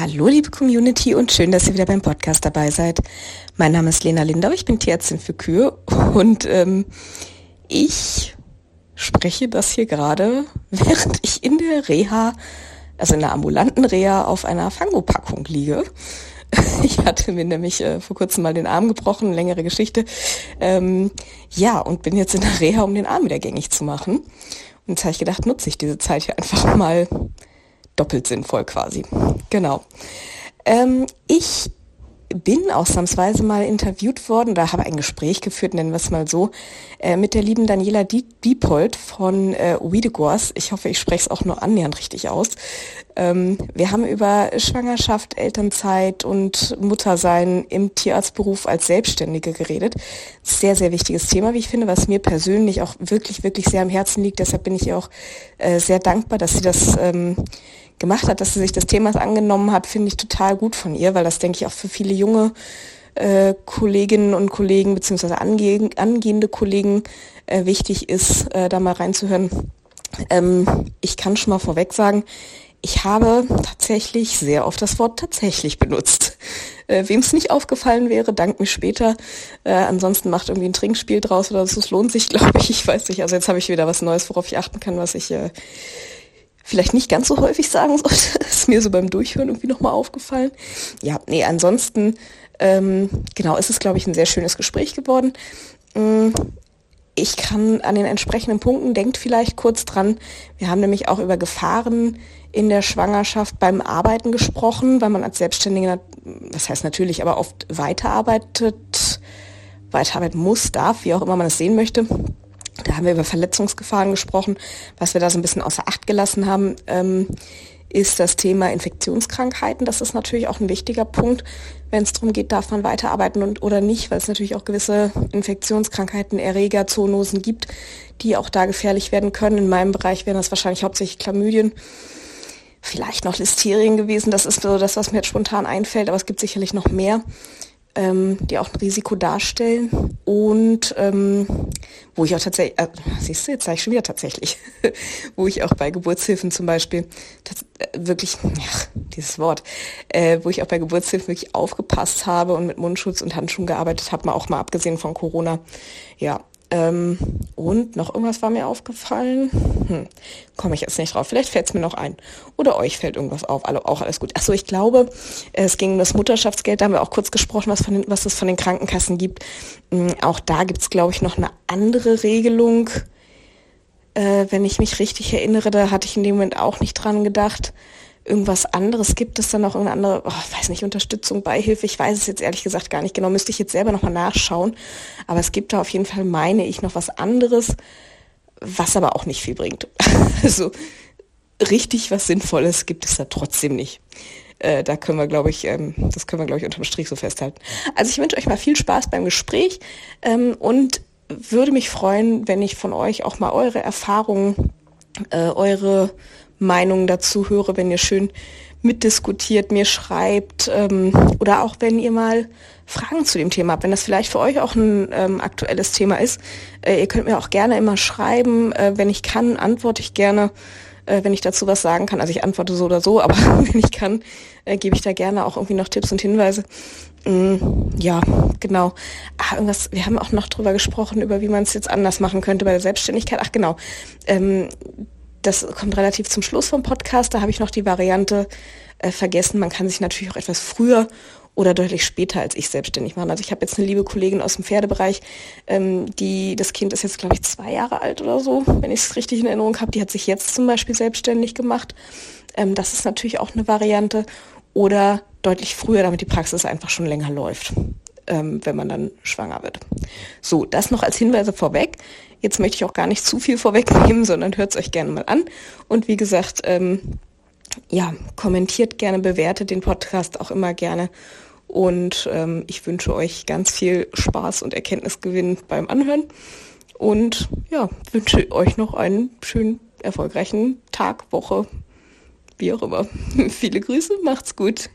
Hallo liebe Community und schön, dass ihr wieder beim Podcast dabei seid. Mein Name ist Lena Lindau, ich bin Tierärztin für Kühe und ähm, ich spreche das hier gerade, während ich in der Reha, also in der ambulanten Reha auf einer Fangopackung liege. Ich hatte mir nämlich äh, vor kurzem mal den Arm gebrochen, längere Geschichte. Ähm, ja, und bin jetzt in der Reha, um den Arm wieder gängig zu machen. Und jetzt habe ich gedacht, nutze ich diese Zeit hier einfach mal doppelt sinnvoll quasi. Genau. Ähm, ich bin ausnahmsweise mal interviewt worden, da habe ein Gespräch geführt, nennen wir es mal so, äh, mit der lieben Daniela Diepold von äh, Wiedegors. Ich hoffe, ich spreche es auch nur annähernd richtig aus. Ähm, wir haben über Schwangerschaft, Elternzeit und Muttersein im Tierarztberuf als Selbstständige geredet. Sehr, sehr wichtiges Thema, wie ich finde, was mir persönlich auch wirklich, wirklich sehr am Herzen liegt. Deshalb bin ich ihr auch äh, sehr dankbar, dass sie das ähm, gemacht hat, dass sie sich des Themas angenommen hat, finde ich total gut von ihr, weil das, denke ich, auch für viele junge äh, Kolleginnen und Kollegen beziehungsweise ange angehende Kollegen äh, wichtig ist, äh, da mal reinzuhören. Ähm, ich kann schon mal vorweg sagen, ich habe tatsächlich sehr oft das Wort tatsächlich benutzt. Äh, Wem es nicht aufgefallen wäre, dank mir später. Äh, ansonsten macht irgendwie ein Trinkspiel draus oder so. Es lohnt sich, glaube ich. Ich weiß nicht. Also jetzt habe ich wieder was Neues, worauf ich achten kann, was ich äh, vielleicht nicht ganz so häufig sagen sollte. ist mir so beim Durchhören irgendwie nochmal aufgefallen. Ja, nee, ansonsten, ähm, genau, ist es, glaube ich, ein sehr schönes Gespräch geworden. Ähm, ich kann an den entsprechenden Punkten, denkt vielleicht kurz dran, wir haben nämlich auch über Gefahren in der Schwangerschaft beim Arbeiten gesprochen, weil man als Selbstständiger, das heißt natürlich, aber oft weiterarbeitet, weiterarbeiten muss, darf, wie auch immer man es sehen möchte. Da haben wir über Verletzungsgefahren gesprochen. Was wir da so ein bisschen außer Acht gelassen haben, ähm, ist das Thema Infektionskrankheiten. Das ist natürlich auch ein wichtiger Punkt, wenn es darum geht, darf man weiterarbeiten und, oder nicht, weil es natürlich auch gewisse Infektionskrankheiten, Erreger, Zoonosen gibt, die auch da gefährlich werden können. In meinem Bereich wären das wahrscheinlich hauptsächlich Chlamydien, vielleicht noch Listerien gewesen. Das ist so das, was mir jetzt spontan einfällt, aber es gibt sicherlich noch mehr ähm, die auch ein Risiko darstellen und ähm, wo ich auch tatsächlich, äh, siehst du, jetzt sage ich schon wieder tatsächlich, wo ich auch bei Geburtshilfen zum Beispiel äh, wirklich, ja, dieses Wort, äh, wo ich auch bei Geburtshilfen wirklich aufgepasst habe und mit Mundschutz und Handschuhen gearbeitet habe, mal auch mal abgesehen von Corona. Ja, ähm, und noch irgendwas war mir aufgefallen. Hm, Komme ich jetzt nicht drauf. Vielleicht fällt es mir noch ein. Oder euch fällt irgendwas auf. Also auch alles gut. Achso, ich glaube, es ging um das Mutterschaftsgeld. Da haben wir auch kurz gesprochen, was, von den, was es von den Krankenkassen gibt. Ähm, auch da gibt es, glaube ich, noch eine andere Regelung. Äh, wenn ich mich richtig erinnere, da hatte ich in dem Moment auch nicht dran gedacht irgendwas anderes gibt es dann noch irgendeine andere, oh, weiß nicht, Unterstützung, Beihilfe, ich weiß es jetzt ehrlich gesagt gar nicht genau, müsste ich jetzt selber nochmal nachschauen. Aber es gibt da auf jeden Fall, meine ich, noch was anderes, was aber auch nicht viel bringt. also richtig was Sinnvolles gibt es da trotzdem nicht. Äh, da können wir, glaube ich, ähm, das können wir, glaube ich, unterm Strich so festhalten. Also ich wünsche euch mal viel Spaß beim Gespräch ähm, und würde mich freuen, wenn ich von euch auch mal eure Erfahrungen, äh, eure Meinungen dazu höre, wenn ihr schön mitdiskutiert, mir schreibt ähm, oder auch wenn ihr mal Fragen zu dem Thema habt, wenn das vielleicht für euch auch ein ähm, aktuelles Thema ist. Äh, ihr könnt mir auch gerne immer schreiben. Äh, wenn ich kann, antworte ich gerne, äh, wenn ich dazu was sagen kann. Also ich antworte so oder so, aber wenn ich kann, äh, gebe ich da gerne auch irgendwie noch Tipps und Hinweise. Mm, ja, genau. Ach, irgendwas, wir haben auch noch drüber gesprochen, über wie man es jetzt anders machen könnte bei der Selbstständigkeit. Ach genau. Ähm, das kommt relativ zum Schluss vom Podcast. Da habe ich noch die Variante äh, vergessen. Man kann sich natürlich auch etwas früher oder deutlich später als ich selbstständig machen. Also ich habe jetzt eine liebe Kollegin aus dem Pferdebereich, ähm, die das Kind ist jetzt glaube ich zwei Jahre alt oder so, wenn ich es richtig in Erinnerung habe. Die hat sich jetzt zum Beispiel selbstständig gemacht. Ähm, das ist natürlich auch eine Variante. Oder deutlich früher, damit die Praxis einfach schon länger läuft, ähm, wenn man dann schwanger wird. So, das noch als Hinweise vorweg. Jetzt möchte ich auch gar nicht zu viel vorwegnehmen, sondern hört es euch gerne mal an. Und wie gesagt, ähm, ja, kommentiert gerne, bewertet den Podcast auch immer gerne. Und ähm, ich wünsche euch ganz viel Spaß und Erkenntnisgewinn beim Anhören. Und ja, wünsche euch noch einen schönen, erfolgreichen Tag, Woche, wie auch immer. Viele Grüße, macht's gut.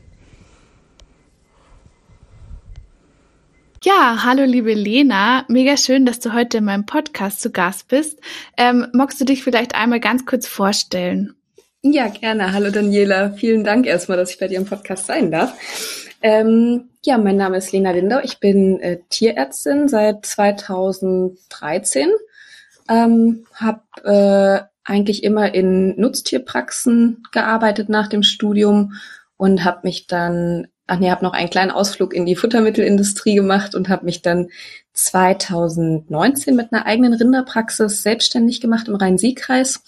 Ja, hallo liebe Lena, mega schön, dass du heute in meinem Podcast zu Gast bist. Ähm, magst du dich vielleicht einmal ganz kurz vorstellen? Ja, gerne. Hallo Daniela. Vielen Dank erstmal, dass ich bei dir im Podcast sein darf. Ähm, ja, mein Name ist Lena Lindau. Ich bin äh, Tierärztin seit 2013. Ähm, habe äh, eigentlich immer in Nutztierpraxen gearbeitet nach dem Studium und habe mich dann, ach nee, habe noch einen kleinen Ausflug in die Futtermittelindustrie gemacht und habe mich dann 2019 mit einer eigenen Rinderpraxis selbstständig gemacht im Rhein-Sieg-Kreis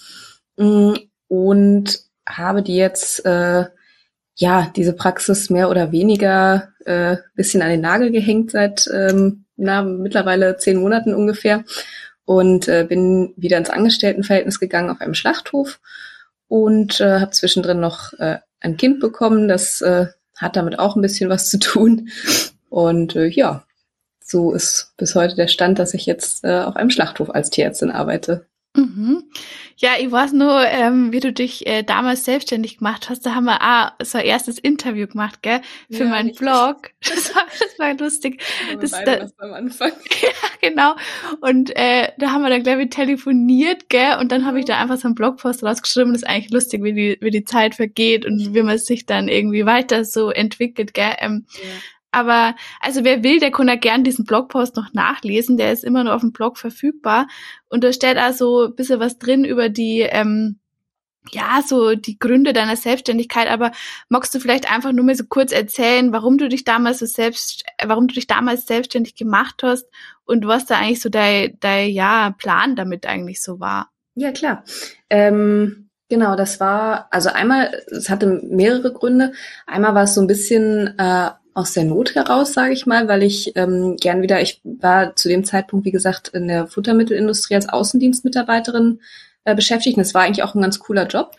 mm, und habe die jetzt äh, ja diese Praxis mehr oder weniger äh, bisschen an den Nagel gehängt seit ähm, na, mittlerweile zehn Monaten ungefähr und äh, bin wieder ins Angestelltenverhältnis gegangen auf einem Schlachthof und äh, habe zwischendrin noch äh, ein Kind bekommen. Das äh, hat damit auch ein bisschen was zu tun. Und äh, ja, so ist bis heute der Stand, dass ich jetzt äh, auf einem Schlachthof als Tierärztin arbeite. Mhm. Ja, ich weiß nur, ähm, wie du dich äh, damals selbstständig gemacht hast. Da haben wir auch so ein erstes Interview gemacht, gell, für ja, meinen Blog. Das war, das war lustig. Das, da, am Anfang. Ja, genau. Und äh, da haben wir dann, glaube ich, telefoniert, gell, und dann habe ich da einfach so einen Blogpost rausgeschrieben. Das ist eigentlich lustig, wie die, wie die Zeit vergeht und wie man sich dann irgendwie weiter so entwickelt, gell. Ähm, ja. Aber also wer will, der kann ja gern diesen Blogpost noch nachlesen. Der ist immer nur auf dem Blog verfügbar. Und da steht also ein bisschen was drin über die, ähm, ja, so die Gründe deiner Selbstständigkeit. Aber magst du vielleicht einfach nur mal so kurz erzählen, warum du dich damals so selbst, warum du dich damals selbstständig gemacht hast und was da eigentlich so dein, dein ja, Plan damit eigentlich so war? Ja, klar. Ähm Genau, das war, also einmal, es hatte mehrere Gründe. Einmal war es so ein bisschen äh, aus der Not heraus, sage ich mal, weil ich ähm, gern wieder, ich war zu dem Zeitpunkt, wie gesagt, in der Futtermittelindustrie als Außendienstmitarbeiterin äh, beschäftigt. Und das war eigentlich auch ein ganz cooler Job.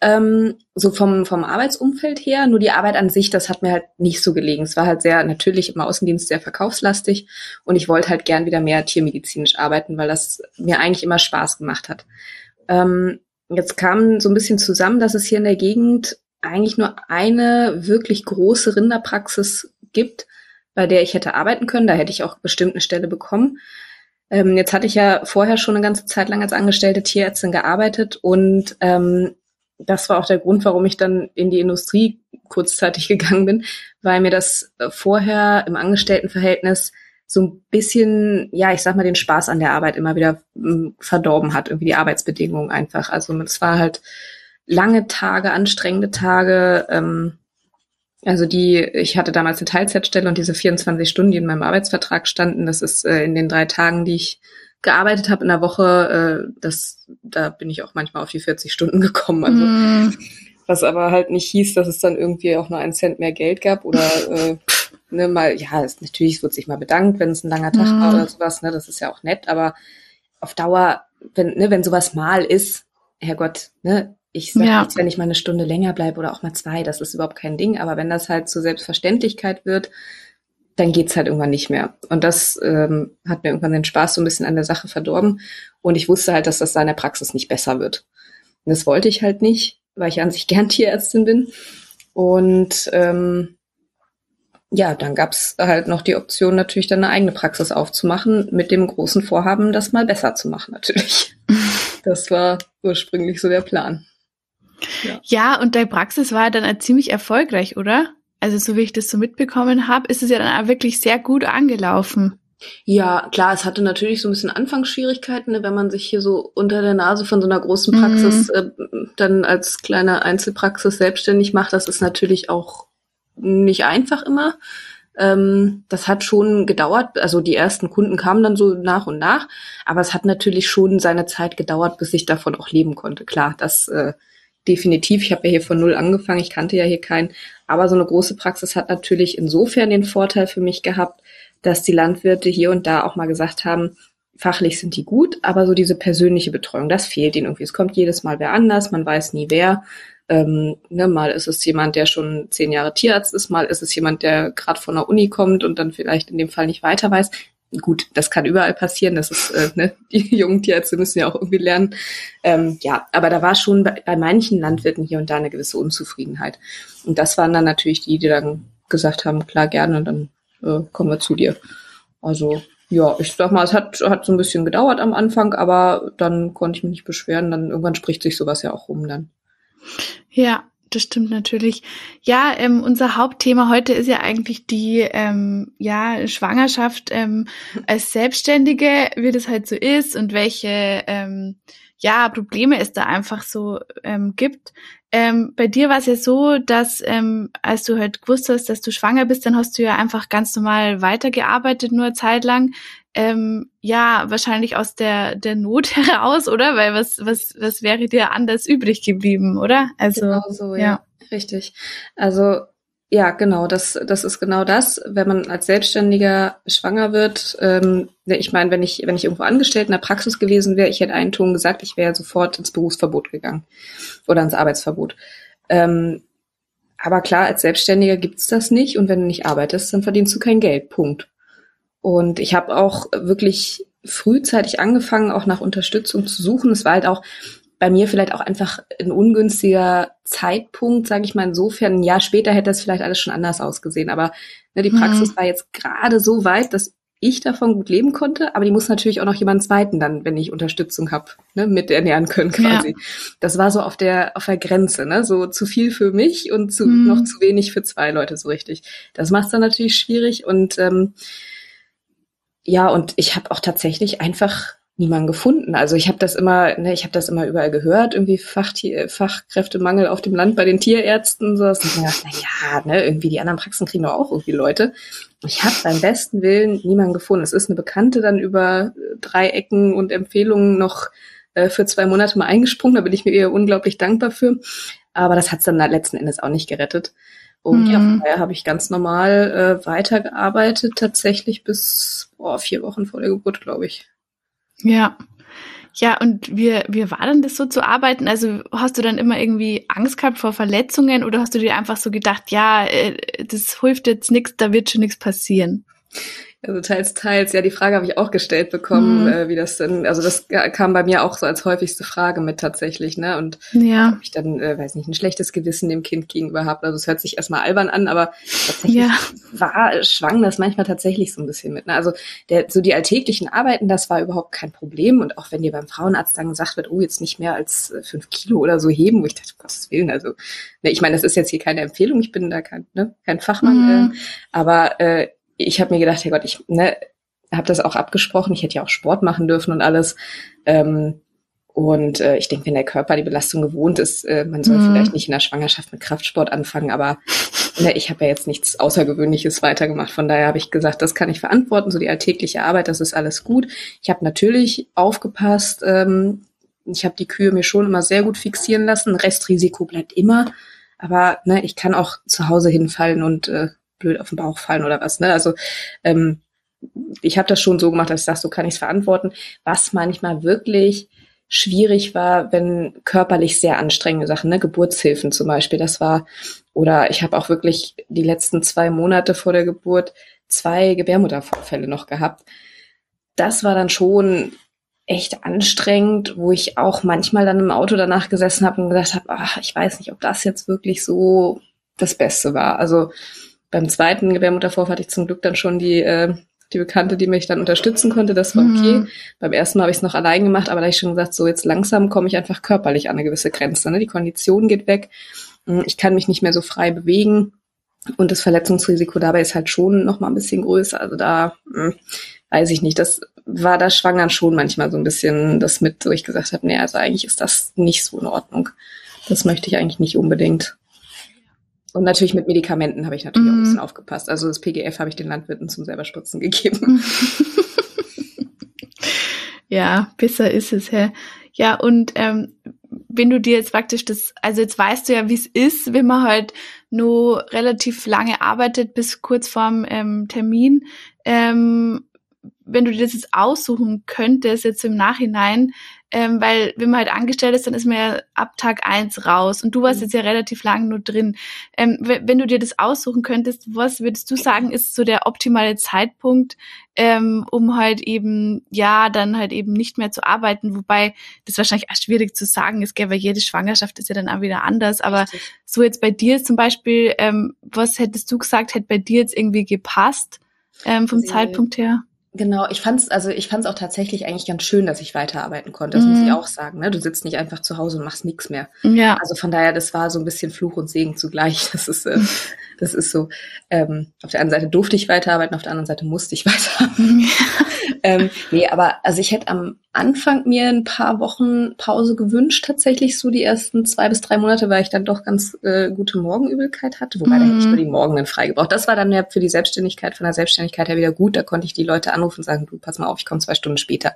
Ähm, so vom, vom Arbeitsumfeld her, nur die Arbeit an sich, das hat mir halt nicht so gelegen. Es war halt sehr, natürlich im Außendienst sehr verkaufslastig und ich wollte halt gern wieder mehr tiermedizinisch arbeiten, weil das mir eigentlich immer Spaß gemacht hat. Ähm, jetzt kam so ein bisschen zusammen, dass es hier in der Gegend eigentlich nur eine wirklich große Rinderpraxis gibt, bei der ich hätte arbeiten können. Da hätte ich auch bestimmt eine Stelle bekommen. Ähm, jetzt hatte ich ja vorher schon eine ganze Zeit lang als angestellte Tierärztin gearbeitet und ähm, das war auch der Grund, warum ich dann in die Industrie kurzzeitig gegangen bin, weil mir das vorher im Angestelltenverhältnis so ein bisschen, ja, ich sag mal, den Spaß an der Arbeit immer wieder hm, verdorben hat, irgendwie die Arbeitsbedingungen einfach. Also es war halt lange Tage, anstrengende Tage. Ähm, also die, ich hatte damals eine Teilzeitstelle und diese 24 Stunden, die in meinem Arbeitsvertrag standen, das ist äh, in den drei Tagen, die ich gearbeitet habe in der Woche, äh, das, da bin ich auch manchmal auf die 40 Stunden gekommen. Also mm. was aber halt nicht hieß, dass es dann irgendwie auch nur einen Cent mehr Geld gab oder äh, ne, mal, ja, es, natürlich wird sich mal bedankt, wenn es ein langer Tag mm. war oder sowas, ne, das ist ja auch nett, aber auf Dauer, wenn, ne, wenn sowas mal ist, Herrgott, ne, ich sage ja. nichts, wenn ich mal eine Stunde länger bleibe oder auch mal zwei, das ist überhaupt kein Ding. Aber wenn das halt zur Selbstverständlichkeit wird, dann geht's halt irgendwann nicht mehr. Und das ähm, hat mir irgendwann den Spaß so ein bisschen an der Sache verdorben. Und ich wusste halt, dass das da in der Praxis nicht besser wird. Und das wollte ich halt nicht, weil ich an sich gern Tierärztin bin. Und ähm, ja, dann gab's halt noch die Option, natürlich dann eine eigene Praxis aufzumachen, mit dem großen Vorhaben, das mal besser zu machen, natürlich. Das war ursprünglich so der Plan. Ja. ja, und deine Praxis war dann auch ziemlich erfolgreich, oder? Also so wie ich das so mitbekommen habe, ist es ja dann auch wirklich sehr gut angelaufen. Ja, klar, es hatte natürlich so ein bisschen Anfangsschwierigkeiten, ne, wenn man sich hier so unter der Nase von so einer großen Praxis mhm. äh, dann als kleine Einzelpraxis selbstständig macht. Das ist natürlich auch nicht einfach immer. Ähm, das hat schon gedauert. Also die ersten Kunden kamen dann so nach und nach, aber es hat natürlich schon seine Zeit gedauert, bis ich davon auch leben konnte. Klar, das äh, definitiv. Ich habe ja hier von null angefangen, ich kannte ja hier keinen. Aber so eine große Praxis hat natürlich insofern den Vorteil für mich gehabt, dass die Landwirte hier und da auch mal gesagt haben, fachlich sind die gut, aber so diese persönliche Betreuung, das fehlt ihnen irgendwie. Es kommt jedes Mal wer anders, man weiß nie wer. Ähm, ne, mal ist es jemand, der schon zehn Jahre Tierarzt ist, mal ist es jemand, der gerade von der Uni kommt und dann vielleicht in dem Fall nicht weiter weiß gut, das kann überall passieren. Das ist, äh, ne, die jungen Tierärzte müssen ja auch irgendwie lernen. Ähm, ja, aber da war schon bei, bei manchen Landwirten hier und da eine gewisse Unzufriedenheit. Und das waren dann natürlich die, die dann gesagt haben, klar, gerne, dann äh, kommen wir zu dir. Also ja, ich sag mal, es hat, hat so ein bisschen gedauert am Anfang, aber dann konnte ich mich nicht beschweren. Dann irgendwann spricht sich sowas ja auch rum dann. Ja, das stimmt natürlich. Ja, ähm, unser Hauptthema heute ist ja eigentlich die ähm, ja, Schwangerschaft ähm, als Selbstständige, wie das halt so ist und welche ähm, ja, Probleme es da einfach so ähm, gibt. Ähm, bei dir war es ja so, dass ähm, als du halt gewusst hast, dass du schwanger bist, dann hast du ja einfach ganz normal weitergearbeitet, nur eine Zeit lang. Ähm, ja, wahrscheinlich aus der, der Not heraus, oder? Weil was, was, was wäre dir anders übrig geblieben, oder? Also, genau so, ja. ja. Richtig. Also ja, genau, das, das ist genau das. Wenn man als Selbstständiger schwanger wird, ähm, ich meine, wenn ich, wenn ich irgendwo angestellt in der Praxis gewesen wäre, ich hätte einen Ton gesagt, ich wäre sofort ins Berufsverbot gegangen oder ins Arbeitsverbot. Ähm, aber klar, als Selbstständiger gibt's das nicht und wenn du nicht arbeitest, dann verdienst du kein Geld. Punkt. Und ich habe auch wirklich frühzeitig angefangen, auch nach Unterstützung zu suchen. Es war halt auch, bei mir vielleicht auch einfach ein ungünstiger Zeitpunkt, sage ich mal insofern. Ein Jahr später hätte das vielleicht alles schon anders ausgesehen. Aber ne, die Praxis mhm. war jetzt gerade so weit, dass ich davon gut leben konnte, aber die muss natürlich auch noch jemand zweiten dann, wenn ich Unterstützung habe, ne, mit ernähren können quasi. Ja. Das war so auf der auf der Grenze, ne, so zu viel für mich und zu, mhm. noch zu wenig für zwei Leute so richtig. Das macht dann natürlich schwierig und ähm, ja und ich habe auch tatsächlich einfach niemanden gefunden. Also ich habe das immer, ne, ich habe das immer überall gehört, irgendwie Fachtier, Fachkräftemangel auf dem Land bei den Tierärzten. So, dass ich mir gedacht, na ja, ne, irgendwie die anderen Praxen kriegen doch auch irgendwie Leute. Ich habe beim besten Willen niemanden gefunden. Es ist eine Bekannte dann über drei Ecken und Empfehlungen noch äh, für zwei Monate mal eingesprungen. Da bin ich mir ihr unglaublich dankbar für. Aber das hat's dann letzten Endes auch nicht gerettet. Und mhm. ja, von daher habe ich ganz normal äh, weitergearbeitet, tatsächlich bis oh, vier Wochen vor der Geburt, glaube ich. Ja. Ja, und wie, wie war denn das so zu arbeiten? Also hast du dann immer irgendwie Angst gehabt vor Verletzungen oder hast du dir einfach so gedacht, ja, äh, das hilft jetzt nichts, da wird schon nichts passieren? Also teils, teils. Ja, die Frage habe ich auch gestellt bekommen, mhm. äh, wie das denn, also das kam bei mir auch so als häufigste Frage mit tatsächlich, ne? Und ja. ob ich dann, äh, weiß nicht, ein schlechtes Gewissen dem Kind gegenüber habe. Also es hört sich erstmal albern an, aber tatsächlich ja. war, schwang das manchmal tatsächlich so ein bisschen mit. Ne? Also der, so die alltäglichen Arbeiten, das war überhaupt kein Problem. Und auch wenn dir beim Frauenarzt dann gesagt wird, oh, jetzt nicht mehr als äh, fünf Kilo oder so heben, wo ich dachte, um Gottes Willen, also, ne, ich meine, das ist jetzt hier keine Empfehlung, ich bin da kein, ne, kein Fachmann, mhm. äh, aber äh, ich habe mir gedacht, Herr Gott, ich ne, habe das auch abgesprochen. Ich hätte ja auch Sport machen dürfen und alles. Ähm, und äh, ich denke, wenn der Körper die Belastung gewohnt ist, äh, man soll mhm. vielleicht nicht in der Schwangerschaft mit Kraftsport anfangen, aber ne, ich habe ja jetzt nichts Außergewöhnliches weitergemacht. Von daher habe ich gesagt, das kann ich verantworten, so die alltägliche Arbeit, das ist alles gut. Ich habe natürlich aufgepasst, ähm, ich habe die Kühe mir schon immer sehr gut fixieren lassen. Restrisiko bleibt immer. Aber ne, ich kann auch zu Hause hinfallen und äh, blöd auf den Bauch fallen oder was. Ne? Also ähm, ich habe das schon so gemacht, dass ich sage, so kann ich es verantworten. Was manchmal wirklich schwierig war, wenn körperlich sehr anstrengende Sachen, ne, Geburtshilfen zum Beispiel, das war, oder ich habe auch wirklich die letzten zwei Monate vor der Geburt zwei Gebärmuttervorfälle noch gehabt. Das war dann schon echt anstrengend, wo ich auch manchmal dann im Auto danach gesessen habe und gedacht habe, ach, ich weiß nicht, ob das jetzt wirklich so das Beste war. Also beim zweiten Gebärmuttervorfall hatte ich zum Glück dann schon die, äh, die Bekannte, die mich dann unterstützen konnte. Das war okay. Mhm. Beim ersten Mal habe ich es noch allein gemacht, aber da habe ich schon gesagt, so jetzt langsam komme ich einfach körperlich an eine gewisse Grenze. Ne? Die Kondition geht weg. Hm, ich kann mich nicht mehr so frei bewegen. Und das Verletzungsrisiko dabei ist halt schon noch mal ein bisschen größer. Also da mh, hm, weiß ich nicht. Das war da schwangern schon manchmal so ein bisschen das mit, wo ich gesagt habe, nee, also eigentlich ist das nicht so in Ordnung. Das möchte ich eigentlich nicht unbedingt. Und natürlich mit Medikamenten habe ich natürlich mm. auch ein bisschen mhm. aufgepasst. Also das PGF habe ich den Landwirten zum selber spritzen gegeben. ja, besser ist es, hä? Ja, und ähm, wenn du dir jetzt praktisch das, also jetzt weißt du ja, wie es ist, wenn man halt nur relativ lange arbeitet bis kurz vorm ähm, Termin. Ähm, wenn du dir das jetzt aussuchen könntest, jetzt im Nachhinein, ähm, weil wenn man halt angestellt ist, dann ist man ja ab Tag eins raus und du warst mhm. jetzt ja relativ lang nur drin. Ähm, wenn du dir das aussuchen könntest, was würdest du sagen, ist so der optimale Zeitpunkt, ähm, um halt eben, ja, dann halt eben nicht mehr zu arbeiten, wobei das wahrscheinlich auch schwierig zu sagen ist, gell, weil jede Schwangerschaft ist ja dann auch wieder anders, aber Richtig. so jetzt bei dir zum Beispiel, ähm, was hättest du gesagt, hätte bei dir jetzt irgendwie gepasst ähm, vom Sehr. Zeitpunkt her? Genau, ich fand's, also ich fand's auch tatsächlich eigentlich ganz schön, dass ich weiterarbeiten konnte. Das mhm. muss ich auch sagen. Ne? Du sitzt nicht einfach zu Hause und machst nichts mehr. Ja. Also von daher, das war so ein bisschen Fluch und Segen zugleich. Das ist, äh, das ist so. Ähm, auf der einen Seite durfte ich weiterarbeiten, auf der anderen Seite musste ich weiterarbeiten. Ja. ähm, nee, aber also ich hätte am Anfang mir ein paar Wochen Pause gewünscht, tatsächlich so die ersten zwei bis drei Monate, weil ich dann doch ganz äh, gute Morgenübelkeit hatte, wobei mhm. da hätte ich nur die Morgen frei gebraucht. Das war dann ja für die Selbstständigkeit, von der Selbstständigkeit her wieder gut. Da konnte ich die Leute anrufen und sagen, du, pass mal auf, ich komme zwei Stunden später.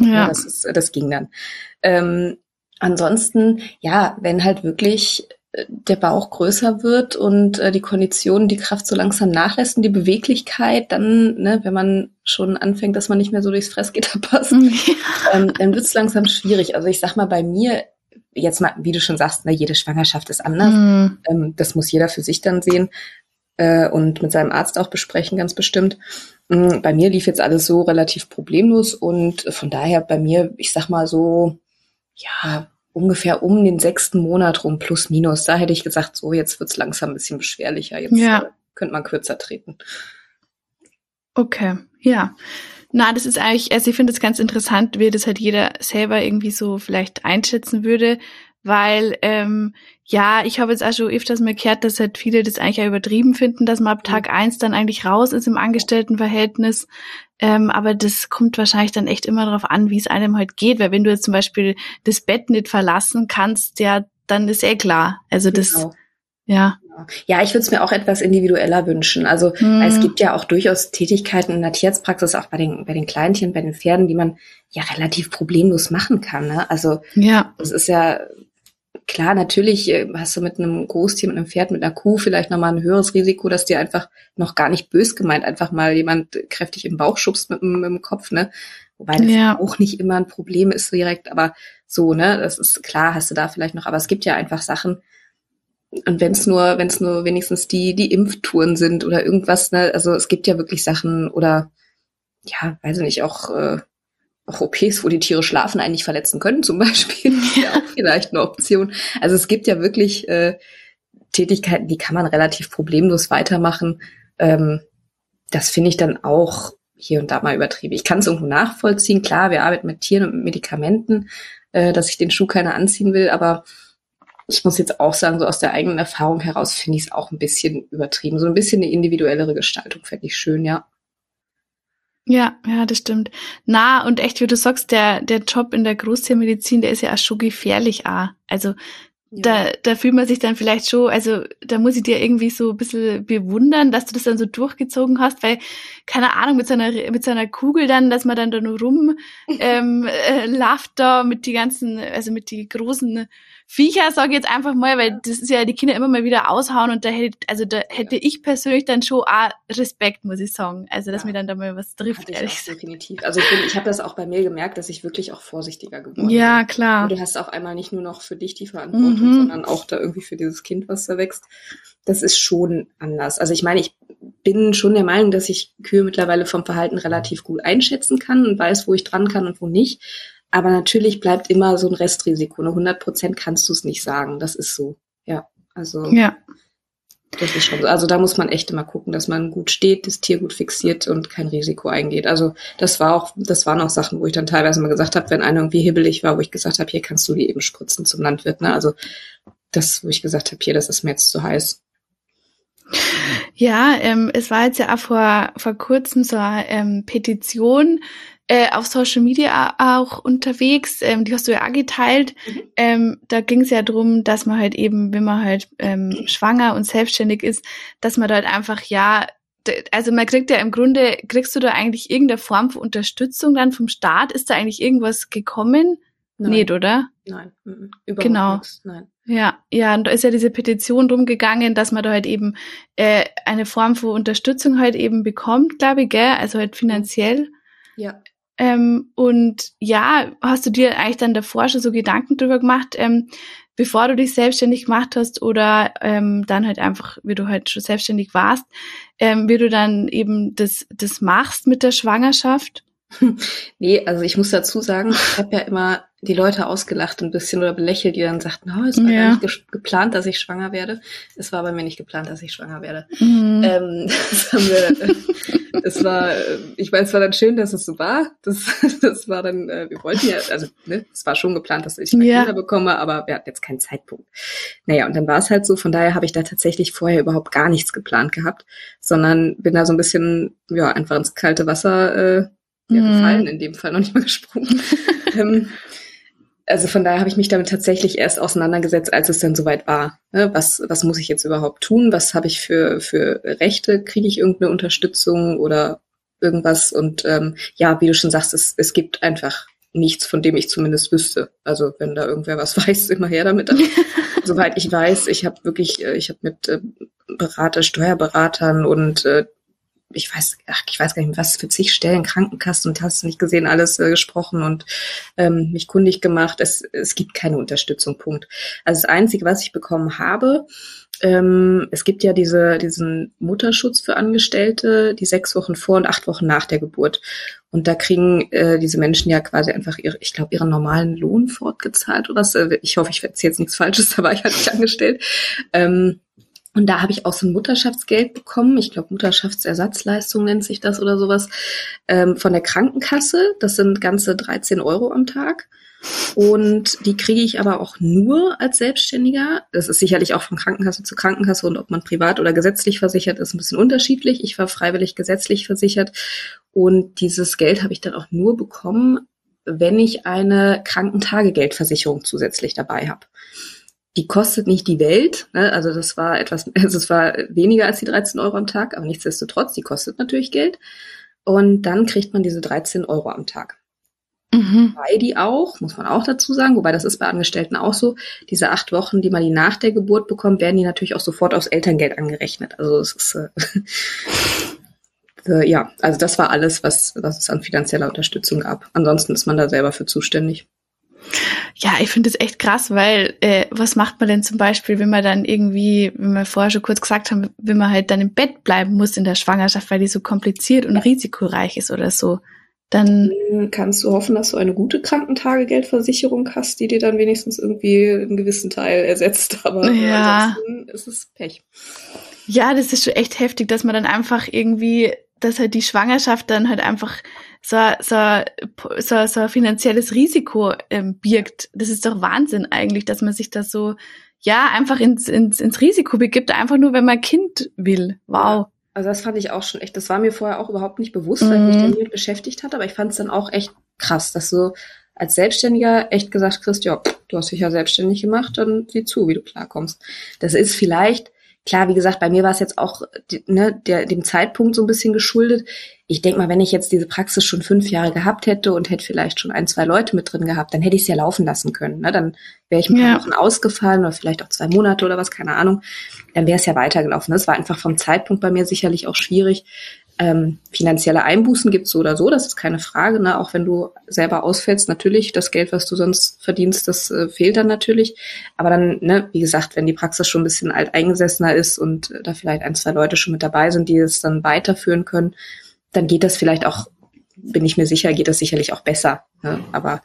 Ja. ja das, ist, das ging dann. Ähm, ansonsten, ja, wenn halt wirklich der Bauch größer wird und äh, die Kondition, die Kraft so langsam nachlässt und die Beweglichkeit, dann, ne, wenn man schon anfängt, dass man nicht mehr so durchs Fressgitter passt, ja. ähm, dann wird es langsam schwierig. Also ich sag mal, bei mir, jetzt mal, wie du schon sagst, ne, jede Schwangerschaft ist anders. Mhm. Ähm, das muss jeder für sich dann sehen äh, und mit seinem Arzt auch besprechen, ganz bestimmt. Ähm, bei mir lief jetzt alles so relativ problemlos und von daher bei mir, ich sag mal so, ja, ungefähr um den sechsten Monat rum, plus minus. Da hätte ich gesagt, so jetzt wird's langsam ein bisschen beschwerlicher. Jetzt ja. äh, könnte man kürzer treten. Okay, ja. Na, das ist eigentlich, also ich finde es ganz interessant, wie das halt jeder selber irgendwie so vielleicht einschätzen würde, weil ähm, ja, ich habe jetzt auch schon öfters mal gehört, dass halt viele das eigentlich auch übertrieben finden, dass man ab Tag eins dann eigentlich raus ist im Angestelltenverhältnis. Ähm, aber das kommt wahrscheinlich dann echt immer darauf an, wie es einem halt geht. Weil wenn du jetzt zum Beispiel das Bett nicht verlassen kannst, ja, dann ist eh klar. Also das, genau. ja. Ja, ich würde es mir auch etwas individueller wünschen. Also hm. es gibt ja auch durchaus Tätigkeiten in der Tierarztpraxis, auch bei den, bei den Kleintieren, bei den Pferden, die man ja relativ problemlos machen kann. Ne? Also ja. das ist ja klar, natürlich äh, hast du mit einem Großtier, mit einem Pferd, mit einer Kuh vielleicht nochmal ein höheres Risiko, dass dir einfach noch gar nicht bös gemeint einfach mal jemand kräftig im Bauch schubst mit, mit dem Kopf, ne? Wobei das ja. auch nicht immer ein Problem ist direkt, aber so, ne? Das ist klar, hast du da vielleicht noch, aber es gibt ja einfach Sachen, und wenn es nur, wenn es nur wenigstens die, die Impftouren sind oder irgendwas, ne, also es gibt ja wirklich Sachen oder ja, weiß ich nicht, auch äh, auch OPs, wo die Tiere schlafen, eigentlich verletzen können, zum Beispiel. Ja. auch vielleicht eine Option. Also es gibt ja wirklich äh, Tätigkeiten, die kann man relativ problemlos weitermachen. Ähm, das finde ich dann auch hier und da mal übertrieben. Ich kann es irgendwo nachvollziehen. Klar, wir arbeiten mit Tieren und mit Medikamenten, äh, dass ich den Schuh keiner anziehen will, aber ich muss jetzt auch sagen, so aus der eigenen Erfahrung heraus finde ich es auch ein bisschen übertrieben. So ein bisschen eine individuellere Gestaltung fände ich schön, ja. Ja, ja, das stimmt. Na, und echt, wie du sagst, der, der Job in der Großtiermedizin, der ist ja auch schon gefährlich auch. Also, ja. da, da fühlt man sich dann vielleicht schon, also da muss ich dir irgendwie so ein bisschen bewundern, dass du das dann so durchgezogen hast, weil, keine Ahnung, mit so einer, mit so einer Kugel dann, dass man dann da nur rum ähm, äh, lauft da mit die ganzen, also mit die großen Viecher, sage ich jetzt einfach mal, weil das ist ja die Kinder immer mal wieder aushauen und da hätte, also da hätte ich persönlich dann schon auch Respekt, muss ich sagen. Also, dass ja. mir dann da mal was trifft, ehrlich gesagt. Definitiv. Also ich, bin, ich habe das auch bei mir gemerkt, dass ich wirklich auch vorsichtiger geworden bin. Ja, klar. Und du hast auch einmal nicht nur noch für dich die Verantwortung, mhm. sondern auch da irgendwie für dieses Kind, was da wächst. Das ist schon anders. Also ich meine, ich bin schon der Meinung, dass ich Kühe mittlerweile vom Verhalten relativ gut einschätzen kann und weiß, wo ich dran kann und wo nicht. Aber natürlich bleibt immer so ein Restrisiko. Eine 100 Prozent kannst du es nicht sagen. Das ist so. Ja, also. Ja. Das ist schon so. Also da muss man echt immer gucken, dass man gut steht, das Tier gut fixiert und kein Risiko eingeht. Also das war auch, das waren auch Sachen, wo ich dann teilweise mal gesagt habe, wenn einer irgendwie hibbelig war, wo ich gesagt habe, hier kannst du die eben spritzen zum Landwirt. Ne? Also das, wo ich gesagt habe, hier, das ist mir jetzt zu heiß. Ja, ähm, es war jetzt ja auch vor, vor kurzem so eine ähm, Petition äh, auf Social Media auch unterwegs. Ähm, die hast du ja auch geteilt. Mhm. Ähm, da ging es ja drum, dass man halt eben, wenn man halt ähm, schwanger und selbstständig ist, dass man dort halt einfach ja also man kriegt ja im Grunde, kriegst du da eigentlich irgendeine Form von Unterstützung dann vom Staat? Ist da eigentlich irgendwas gekommen? Nein. Nicht, oder? Nein, mhm. überhaupt genau. Nichts. Nein. Ja, ja, und da ist ja diese Petition rumgegangen, dass man da halt eben äh, eine Form von Unterstützung halt eben bekommt, glaube ich, gell? Also halt finanziell. Ja. Ähm, und ja, hast du dir eigentlich dann davor schon so Gedanken drüber gemacht, ähm, bevor du dich selbstständig gemacht hast oder ähm, dann halt einfach, wie du halt schon selbstständig warst, ähm, wie du dann eben das, das machst mit der Schwangerschaft? Nee, also ich muss dazu sagen, ich habe ja immer die Leute ausgelacht ein bisschen oder belächelt, die dann sagten, oh, es war ja. gar nicht geplant, dass ich schwanger werde. Es war bei mir nicht geplant, dass ich schwanger werde. Mhm. Ähm, das haben wir, es war, ich meine, es war dann schön, dass es so war. Das, das war dann, äh, wir wollten ja, also ne, es war schon geplant, dass ich ja. Kinder bekomme, aber wir hatten jetzt keinen Zeitpunkt. Naja, und dann war es halt so, von daher habe ich da tatsächlich vorher überhaupt gar nichts geplant gehabt, sondern bin da so ein bisschen, ja, einfach ins kalte Wasser äh, ja, mhm. gefallen, in dem Fall noch nicht mal gesprungen. ähm, also von daher habe ich mich damit tatsächlich erst auseinandergesetzt, als es dann soweit war. Ne? Was, was muss ich jetzt überhaupt tun? Was habe ich für, für Rechte? Kriege ich irgendeine Unterstützung oder irgendwas? Und ähm, ja, wie du schon sagst, es, es gibt einfach nichts, von dem ich zumindest wüsste. Also wenn da irgendwer was weiß, immer her damit. Aber soweit ich weiß, ich habe wirklich, äh, ich habe mit äh, Berater, Steuerberatern und äh, ich weiß, ach, ich weiß gar nicht, was für zig Stellen, Krankenkassen und hast nicht gesehen, alles äh, gesprochen und ähm, mich kundig gemacht. Es, es gibt keine Unterstützung, Punkt. Also das Einzige, was ich bekommen habe, ähm, es gibt ja diese, diesen Mutterschutz für Angestellte, die sechs Wochen vor und acht Wochen nach der Geburt. Und da kriegen äh, diese Menschen ja quasi einfach ihre, ich glaube, ihren normalen Lohn fortgezahlt oder was. Ich hoffe, ich erzähle jetzt nichts Falsches, da war ich halt nicht angestellt. Ähm, und da habe ich auch so ein Mutterschaftsgeld bekommen. Ich glaube, Mutterschaftsersatzleistung nennt sich das oder sowas. Ähm, von der Krankenkasse. Das sind ganze 13 Euro am Tag. Und die kriege ich aber auch nur als Selbstständiger. Das ist sicherlich auch von Krankenkasse zu Krankenkasse und ob man privat oder gesetzlich versichert ist, ein bisschen unterschiedlich. Ich war freiwillig gesetzlich versichert. Und dieses Geld habe ich dann auch nur bekommen, wenn ich eine Krankentagegeldversicherung zusätzlich dabei habe die kostet nicht die Welt. Ne? Also das war etwas, also es war weniger als die 13 Euro am Tag, aber nichtsdestotrotz, die kostet natürlich Geld. Und dann kriegt man diese 13 Euro am Tag. Mhm. Wobei die auch, muss man auch dazu sagen, wobei das ist bei Angestellten auch so, diese acht Wochen, die man die nach der Geburt bekommt, werden die natürlich auch sofort aufs Elterngeld angerechnet. Also es ist äh, äh, ja, also das war alles, was, was es an finanzieller Unterstützung gab. Ansonsten ist man da selber für zuständig. Ja, ich finde das echt krass, weil äh, was macht man denn zum Beispiel, wenn man dann irgendwie, wie wir vorher schon kurz gesagt haben, wenn man halt dann im Bett bleiben muss in der Schwangerschaft, weil die so kompliziert und risikoreich ist oder so. Dann kannst du hoffen, dass du eine gute Krankentagegeldversicherung hast, die dir dann wenigstens irgendwie einen gewissen Teil ersetzt. Aber ja. ansonsten ist es Pech. Ja, das ist schon echt heftig, dass man dann einfach irgendwie, dass halt die Schwangerschaft dann halt einfach so, so, so, so ein finanzielles Risiko ähm, birgt. Das ist doch Wahnsinn eigentlich, dass man sich da so, ja, einfach ins, ins, ins Risiko begibt, einfach nur, wenn man Kind will. Wow. Also das fand ich auch schon echt, das war mir vorher auch überhaupt nicht bewusst, weil ich mich mhm. damit beschäftigt hatte, aber ich fand es dann auch echt krass, dass du als Selbstständiger echt gesagt kriegst, ja, du hast dich ja selbstständig gemacht, dann sieh zu, wie du klarkommst. Das ist vielleicht Klar, wie gesagt, bei mir war es jetzt auch ne, der, dem Zeitpunkt so ein bisschen geschuldet. Ich denke mal, wenn ich jetzt diese Praxis schon fünf Jahre gehabt hätte und hätte vielleicht schon ein, zwei Leute mit drin gehabt, dann hätte ich es ja laufen lassen können. Ne? Dann wäre ich paar ja. Wochen ausgefallen oder vielleicht auch zwei Monate oder was, keine Ahnung. Dann wäre es ja weitergelaufen. Das war einfach vom Zeitpunkt bei mir sicherlich auch schwierig, ähm, finanzielle Einbußen gibt es so oder so, das ist keine Frage. Ne? Auch wenn du selber ausfällst, natürlich, das Geld, was du sonst verdienst, das äh, fehlt dann natürlich. Aber dann, ne, wie gesagt, wenn die Praxis schon ein bisschen alt eingesessener ist und äh, da vielleicht ein, zwei Leute schon mit dabei sind, die es dann weiterführen können, dann geht das vielleicht auch, bin ich mir sicher, geht das sicherlich auch besser. Ne? Aber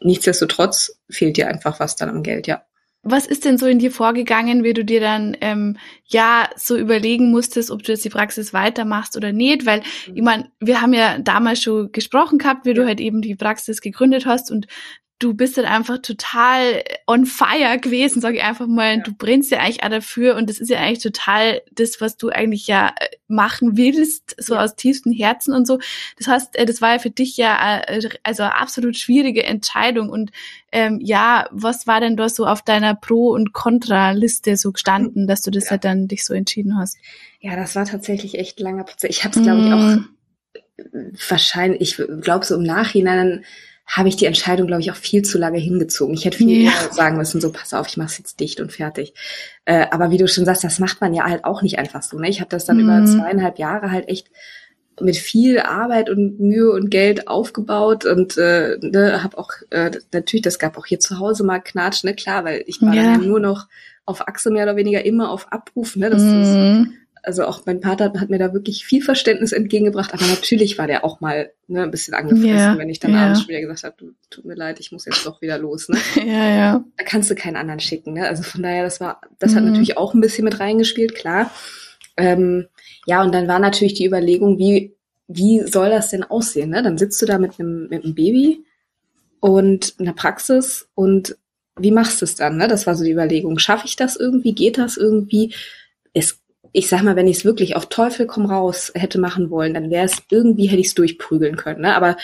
nichtsdestotrotz fehlt dir einfach was dann am Geld, ja. Was ist denn so in dir vorgegangen, wie du dir dann ähm, ja so überlegen musstest, ob du jetzt die Praxis weitermachst oder nicht? Weil ich meine, wir haben ja damals schon gesprochen gehabt, wie ja. du halt eben die Praxis gegründet hast und du bist dann einfach total on fire gewesen, sage ich einfach mal. Ja. Du brennst ja eigentlich auch dafür und das ist ja eigentlich total das, was du eigentlich ja äh, machen willst, so ja. aus tiefstem Herzen und so. Das heißt, äh, das war ja für dich ja äh, also eine absolut schwierige Entscheidung und ähm, ja, was war denn da so auf deiner Pro- und Kontra-Liste so gestanden, dass du das ja. halt dann dich so entschieden hast? Ja, das war tatsächlich echt langer Prozess. Ich habe es, glaube ich, auch mm. wahrscheinlich, ich glaube so im Nachhinein habe ich die Entscheidung, glaube ich, auch viel zu lange hingezogen. Ich hätte viel ja. eher sagen müssen, so pass auf, ich mache es jetzt dicht und fertig. Äh, aber wie du schon sagst, das macht man ja halt auch nicht einfach so. Ne? Ich habe das dann mhm. über zweieinhalb Jahre halt echt mit viel Arbeit und Mühe und Geld aufgebaut und äh, ne, habe auch äh, natürlich, das gab auch hier zu Hause mal Knatsch, ne klar, weil ich war ja. dann nur noch auf Achse mehr oder weniger immer auf Abruf, ne, das mhm. ist also auch mein Vater hat mir da wirklich viel Verständnis entgegengebracht, aber natürlich war der auch mal ne, ein bisschen angefressen, yeah, wenn ich dann yeah. abends schon wieder gesagt habe, du, tut mir leid, ich muss jetzt doch wieder los. Ne? ja, ja. Da kannst du keinen anderen schicken. Ne? Also von daher, das war, das mhm. hat natürlich auch ein bisschen mit reingespielt, klar. Ähm, ja, und dann war natürlich die Überlegung, wie, wie soll das denn aussehen? Ne? Dann sitzt du da mit einem, mit einem Baby und einer Praxis und wie machst du es dann? Ne? Das war so die Überlegung. Schaffe ich das irgendwie? Geht das irgendwie? Es, ich sag mal, wenn ich es wirklich auf Teufel komm raus hätte machen wollen, dann wäre es irgendwie, hätte ich es durchprügeln können. Ne? Aber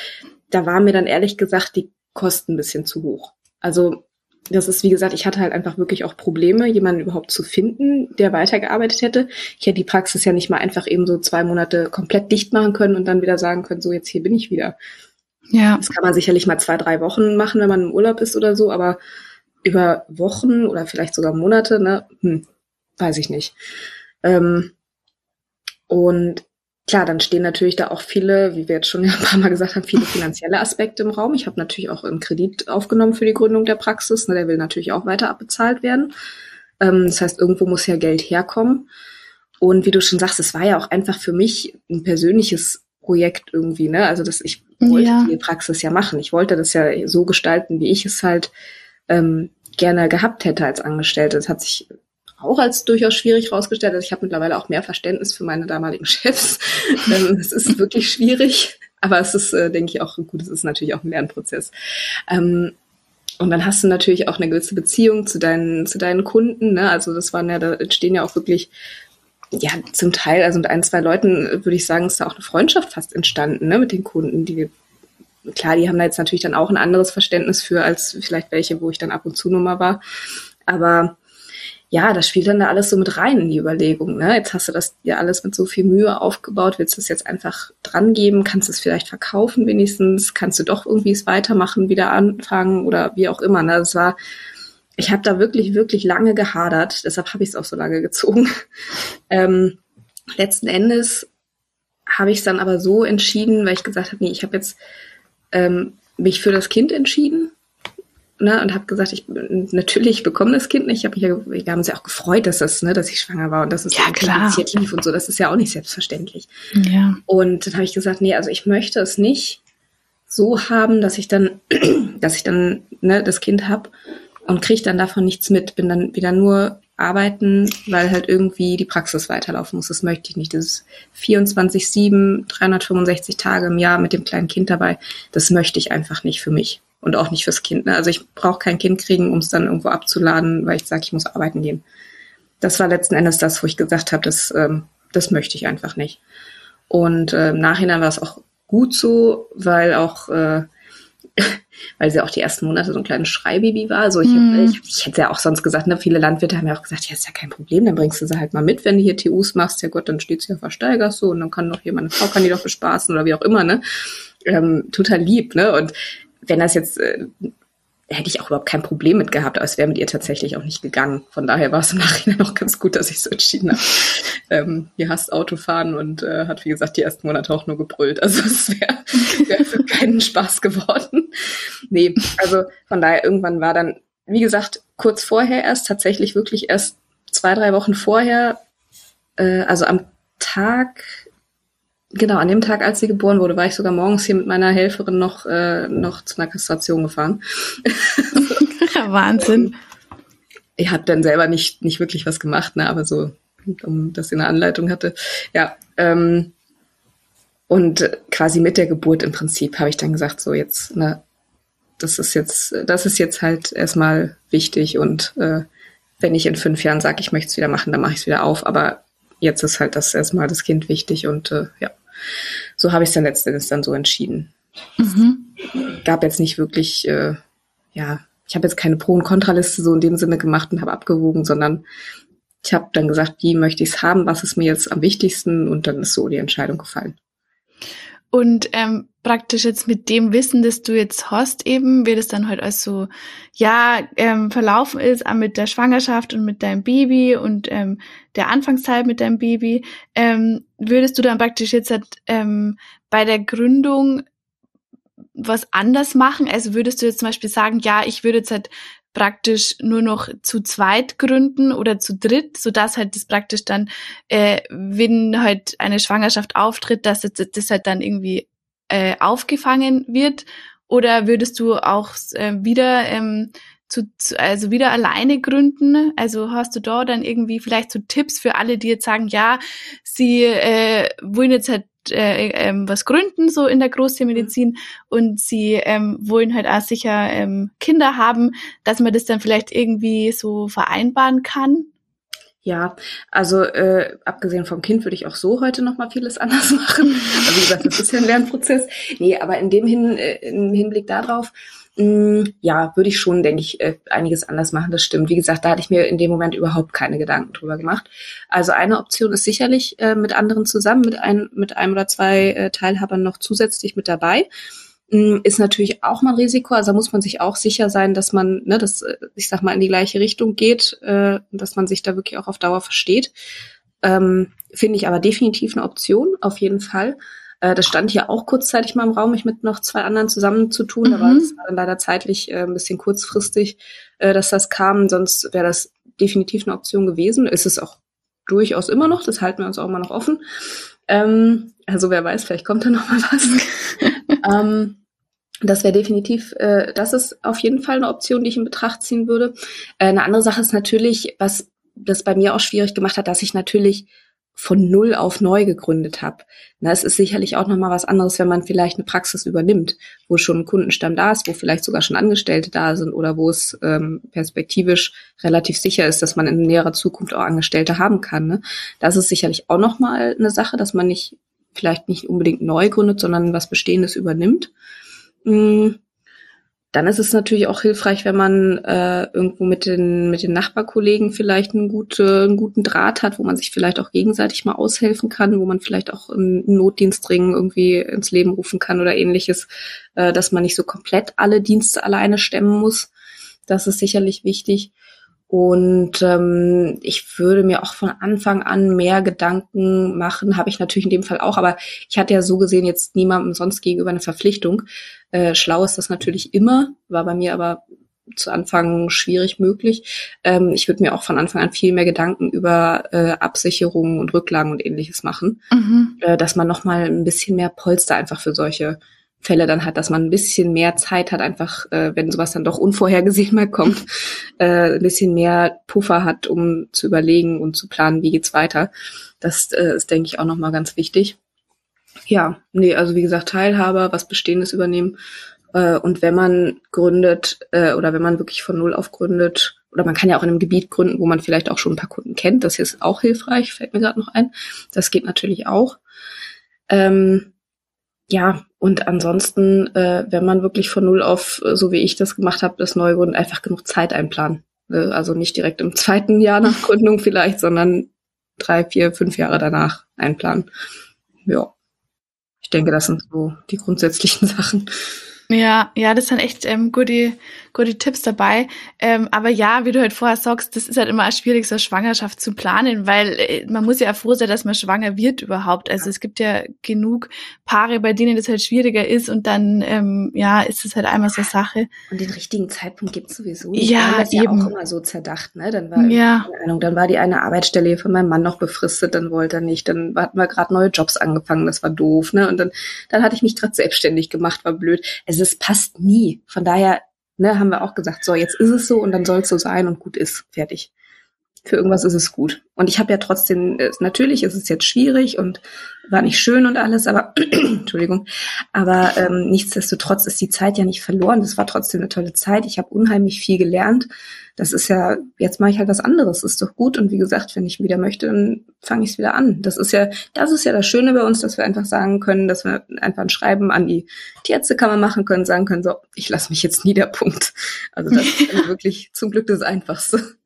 da war mir dann ehrlich gesagt die Kosten ein bisschen zu hoch. Also das ist, wie gesagt, ich hatte halt einfach wirklich auch Probleme, jemanden überhaupt zu finden, der weitergearbeitet hätte. Ich hätte die Praxis ja nicht mal einfach eben so zwei Monate komplett dicht machen können und dann wieder sagen können, so jetzt hier bin ich wieder. Ja. Das kann man sicherlich mal zwei, drei Wochen machen, wenn man im Urlaub ist oder so, aber über Wochen oder vielleicht sogar Monate, ne, hm, weiß ich nicht. Ähm, und klar, dann stehen natürlich da auch viele, wie wir jetzt schon ein paar Mal gesagt haben, viele finanzielle Aspekte im Raum. Ich habe natürlich auch einen Kredit aufgenommen für die Gründung der Praxis. Ne, der will natürlich auch weiter abbezahlt werden. Ähm, das heißt, irgendwo muss ja Geld herkommen. Und wie du schon sagst, es war ja auch einfach für mich ein persönliches Projekt irgendwie, ne? Also dass ich wollte ja. die Praxis ja machen. Ich wollte das ja so gestalten, wie ich es halt ähm, gerne gehabt hätte als Angestellte. Das hat sich auch als durchaus schwierig herausgestellt. Also ich habe mittlerweile auch mehr Verständnis für meine damaligen Chefs. ähm, es ist wirklich schwierig, aber es ist, äh, denke ich, auch gut. Es ist natürlich auch ein Lernprozess. Ähm, und dann hast du natürlich auch eine gewisse Beziehung zu deinen, zu deinen Kunden. Ne? Also das waren ja, da entstehen ja auch wirklich ja, zum Teil, also mit ein, zwei Leuten würde ich sagen, ist da auch eine Freundschaft fast entstanden, ne, mit den Kunden, die klar, die haben da jetzt natürlich dann auch ein anderes Verständnis für als vielleicht welche, wo ich dann ab und zu nur mal war. Aber ja, das spielt dann da alles so mit rein in die Überlegung. Ne? Jetzt hast du das ja alles mit so viel Mühe aufgebaut, willst du es jetzt einfach dran geben, kannst du es vielleicht verkaufen wenigstens, kannst du doch irgendwie es weitermachen, wieder anfangen oder wie auch immer. Ne? Das war ich habe da wirklich, wirklich lange gehadert, deshalb habe ich es auch so lange gezogen. Ähm, letzten Endes habe ich es dann aber so entschieden, weil ich gesagt habe, nee, ich habe jetzt ähm, mich für das Kind entschieden ne, und habe gesagt, ich natürlich bekomme das Kind nicht. Ich hab mich ja, wir haben uns ja auch gefreut, dass das, ne, dass ich schwanger war und dass es ja, klar. lief und so. Das ist ja auch nicht selbstverständlich. Ja. Und dann habe ich gesagt, nee, also ich möchte es nicht so haben, dass ich dann, dass ich dann ne, das Kind habe und kriege dann davon nichts mit. Bin dann wieder nur arbeiten, weil halt irgendwie die Praxis weiterlaufen muss. Das möchte ich nicht. Das ist 24-7, 365 Tage im Jahr mit dem kleinen Kind dabei. Das möchte ich einfach nicht für mich und auch nicht fürs Kind. Ne? Also ich brauche kein Kind kriegen, um es dann irgendwo abzuladen, weil ich sage, ich muss arbeiten gehen. Das war letzten Endes das, wo ich gesagt habe, das, ähm, das möchte ich einfach nicht. Und äh, im Nachhinein war es auch gut so, weil auch äh, weil sie auch die ersten Monate so ein kleines Schreibaby war. Also ich, mm. ich, ich hätte ja auch sonst gesagt, ne, viele Landwirte haben ja auch gesagt, ja, ist ja kein Problem, dann bringst du sie halt mal mit, wenn du hier TUs machst. Ja Gott, dann steht sie auf der Steiger so und dann kann noch jemand, eine Frau kann die doch bespaßen oder wie auch immer, ne? Ähm, total lieb, ne? Und wenn das jetzt äh, hätte ich auch überhaupt kein Problem mit gehabt, aber es wäre mit ihr tatsächlich auch nicht gegangen. Von daher war es im Nachhinein auch ganz gut, dass ich so entschieden habe. ähm, ihr hasst Autofahren und äh, hat, wie gesagt, die ersten Monate auch nur gebrüllt. Also es wäre wär für keinen Spaß geworden. Nee, also von daher irgendwann war dann, wie gesagt, kurz vorher erst, tatsächlich wirklich erst zwei, drei Wochen vorher, äh, also am Tag Genau, an dem Tag, als sie geboren wurde, war ich sogar morgens hier mit meiner Helferin noch, äh, noch zu einer Kastration gefahren. Wahnsinn. Ich habe dann selber nicht, nicht wirklich was gemacht, ne, aber so, um dass sie eine Anleitung hatte. Ja, ähm, und quasi mit der Geburt im Prinzip habe ich dann gesagt, so jetzt, ne, das ist jetzt, das ist jetzt halt erstmal wichtig und äh, wenn ich in fünf Jahren sage, ich möchte es wieder machen, dann mache ich es wieder auf. Aber jetzt ist halt das erstmal das Kind wichtig und äh, ja so habe ich es dann letztendlich dann so entschieden. Mhm. Gab jetzt nicht wirklich, äh, ja, ich habe jetzt keine Pro- und Kontraliste so in dem Sinne gemacht und habe abgewogen, sondern ich habe dann gesagt, wie möchte ich es haben, was ist mir jetzt am wichtigsten und dann ist so die Entscheidung gefallen. Und ähm, praktisch jetzt mit dem Wissen, das du jetzt hast, eben, wie das dann halt als so, ja, ähm, verlaufen ist, auch mit der Schwangerschaft und mit deinem Baby und ähm, der Anfangszeit mit deinem Baby, ähm, würdest du dann praktisch jetzt halt, ähm, bei der Gründung was anders machen? Also würdest du jetzt zum Beispiel sagen, ja, ich würde jetzt halt praktisch nur noch zu zweit gründen oder zu dritt, so dass halt das praktisch dann, äh, wenn halt eine Schwangerschaft auftritt, dass das, das halt dann irgendwie äh, aufgefangen wird? Oder würdest du auch äh, wieder ähm, zu, zu, also wieder alleine gründen? Also hast du da dann irgendwie vielleicht so Tipps für alle, die jetzt sagen, ja, sie äh, wollen jetzt halt äh, ähm, was gründen, so in der Großtiermedizin mhm. und sie ähm, wollen halt auch sicher ähm, Kinder haben, dass man das dann vielleicht irgendwie so vereinbaren kann? Ja, also äh, abgesehen vom Kind würde ich auch so heute noch mal vieles anders machen. Also wie gesagt, das ist ja ein Lernprozess. Nee, aber in dem Hin, äh, im Hinblick darauf, mh, mm, ja, würde ich schon, denke ich, äh, einiges anders machen. Das stimmt. Wie gesagt, da hatte ich mir in dem Moment überhaupt keine Gedanken drüber gemacht. Also eine Option ist sicherlich äh, mit anderen zusammen, mit, ein, mit einem oder zwei äh, Teilhabern noch zusätzlich mit dabei ist natürlich auch mal ein Risiko. Also da muss man sich auch sicher sein, dass man, ne, dass äh, ich sag mal in die gleiche Richtung geht, äh, dass man sich da wirklich auch auf Dauer versteht. Ähm, Finde ich aber definitiv eine Option, auf jeden Fall. Äh, das stand hier auch kurzzeitig mal im Raum, mich mit noch zwei anderen zusammen zu tun, mhm. aber das war dann leider zeitlich äh, ein bisschen kurzfristig, äh, dass das kam. Sonst wäre das definitiv eine Option gewesen. Ist es auch durchaus immer noch, das halten wir uns auch immer noch offen. Ähm, also wer weiß, vielleicht kommt da noch mal was. ähm, das wäre definitiv, äh, das ist auf jeden Fall eine Option, die ich in Betracht ziehen würde. Äh, eine andere Sache ist natürlich, was das bei mir auch schwierig gemacht hat, dass ich natürlich von null auf neu gegründet habe. Es ist sicherlich auch nochmal was anderes, wenn man vielleicht eine Praxis übernimmt, wo schon ein Kundenstamm da ist, wo vielleicht sogar schon Angestellte da sind oder wo es ähm, perspektivisch relativ sicher ist, dass man in näherer Zukunft auch Angestellte haben kann. Ne? Das ist sicherlich auch nochmal eine Sache, dass man nicht vielleicht nicht unbedingt neu gründet, sondern was Bestehendes übernimmt. Mhm. Dann ist es natürlich auch hilfreich, wenn man äh, irgendwo mit den, mit den Nachbarkollegen vielleicht einen, gute, einen guten Draht hat, wo man sich vielleicht auch gegenseitig mal aushelfen kann, wo man vielleicht auch einen Notdienstring irgendwie ins Leben rufen kann oder ähnliches, äh, dass man nicht so komplett alle Dienste alleine stemmen muss. Das ist sicherlich wichtig. Und ähm, ich würde mir auch von Anfang an mehr Gedanken machen, habe ich natürlich in dem Fall auch, aber ich hatte ja so gesehen jetzt niemandem sonst gegenüber eine Verpflichtung. Äh, schlau ist das natürlich immer, war bei mir aber zu Anfang schwierig möglich. Ähm, ich würde mir auch von Anfang an viel mehr Gedanken über äh, Absicherungen und Rücklagen und ähnliches machen, mhm. äh, dass man noch mal ein bisschen mehr Polster einfach für solche Fälle dann hat, dass man ein bisschen mehr Zeit hat, einfach, äh, wenn sowas dann doch unvorhergesehen mal kommt, äh, ein bisschen mehr Puffer hat, um zu überlegen und zu planen, wie geht's weiter. Das äh, ist, denke ich, auch nochmal ganz wichtig. Ja, nee, also wie gesagt, Teilhaber, was Bestehendes übernehmen. Äh, und wenn man gründet äh, oder wenn man wirklich von Null auf gründet, oder man kann ja auch in einem Gebiet gründen, wo man vielleicht auch schon ein paar Kunden kennt, das ist auch hilfreich, fällt mir gerade noch ein. Das geht natürlich auch. Ähm, ja, und ansonsten, äh, wenn man wirklich von null auf, äh, so wie ich das gemacht habe, das Neugründen, einfach genug Zeit einplanen. Äh, also nicht direkt im zweiten Jahr nach Gründung vielleicht, sondern drei, vier, fünf Jahre danach einplanen. Ja. Ich denke, das sind so die grundsätzlichen Sachen. Ja, ja, das sind echt ähm, gute, gute Tipps dabei. Ähm, aber ja, wie du halt vorher sagst, das ist halt immer schwierig, so eine Schwangerschaft zu planen, weil äh, man muss ja froh sein, dass man schwanger wird überhaupt. Also es gibt ja genug Paare, bei denen das halt schwieriger ist und dann, ähm, ja, ist es halt einmal so Sache. Und den richtigen Zeitpunkt gibt es sowieso nicht. Ja, das eben. ja auch immer so zerdacht, ne? Dann war, ja. keine Ahnung, dann war die eine Arbeitsstelle von meinem Mann noch befristet, dann wollte er nicht, dann hatten wir gerade neue Jobs angefangen, das war doof, ne? Und dann, dann hatte ich mich gerade selbstständig gemacht, war blöd. Also es passt nie. Von daher ne, haben wir auch gesagt, so, jetzt ist es so und dann soll es so sein und gut ist, fertig für irgendwas ist es gut. Und ich habe ja trotzdem, natürlich ist es jetzt schwierig und war nicht schön und alles, aber Entschuldigung, aber ähm, nichtsdestotrotz ist die Zeit ja nicht verloren. Das war trotzdem eine tolle Zeit. Ich habe unheimlich viel gelernt. Das ist ja, jetzt mache ich halt was anderes, ist doch gut. Und wie gesagt, wenn ich wieder möchte, dann fange ich es wieder an. Das ist ja, das ist ja das Schöne bei uns, dass wir einfach sagen können, dass wir einfach ein Schreiben an die Tierärztekammer machen können, sagen können, so, ich lasse mich jetzt nieder, Punkt. Also das ist wirklich zum Glück das Einfachste.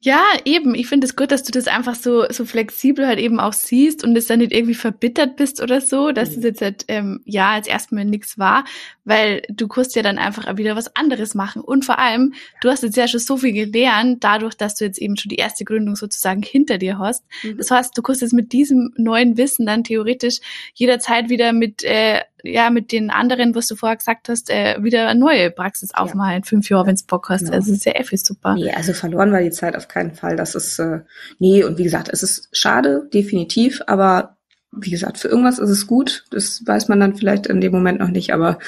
Ja, eben. Ich finde es gut, dass du das einfach so, so flexibel halt eben auch siehst und es dann nicht irgendwie verbittert bist oder so, dass mhm. es jetzt halt, ähm, ja, als erstmal nichts war, weil du kannst ja dann einfach wieder was anderes machen. Und vor allem, du hast jetzt ja schon so viel gelernt, dadurch, dass du jetzt eben schon die erste Gründung sozusagen hinter dir hast. Mhm. Das heißt, du kannst jetzt mit diesem neuen Wissen dann theoretisch jederzeit wieder mit äh, ja mit den anderen, was du vorher gesagt hast, äh, wieder eine neue Praxis aufmachen ja. in fünf Jahren, wenn du Bock hast. Genau. Also ist ja eh viel super. Nee, also verloren war die Zeit auf keinen Fall. Das ist, äh, nee, und wie gesagt, es ist schade, definitiv, aber wie gesagt, für irgendwas ist es gut. Das weiß man dann vielleicht in dem Moment noch nicht, aber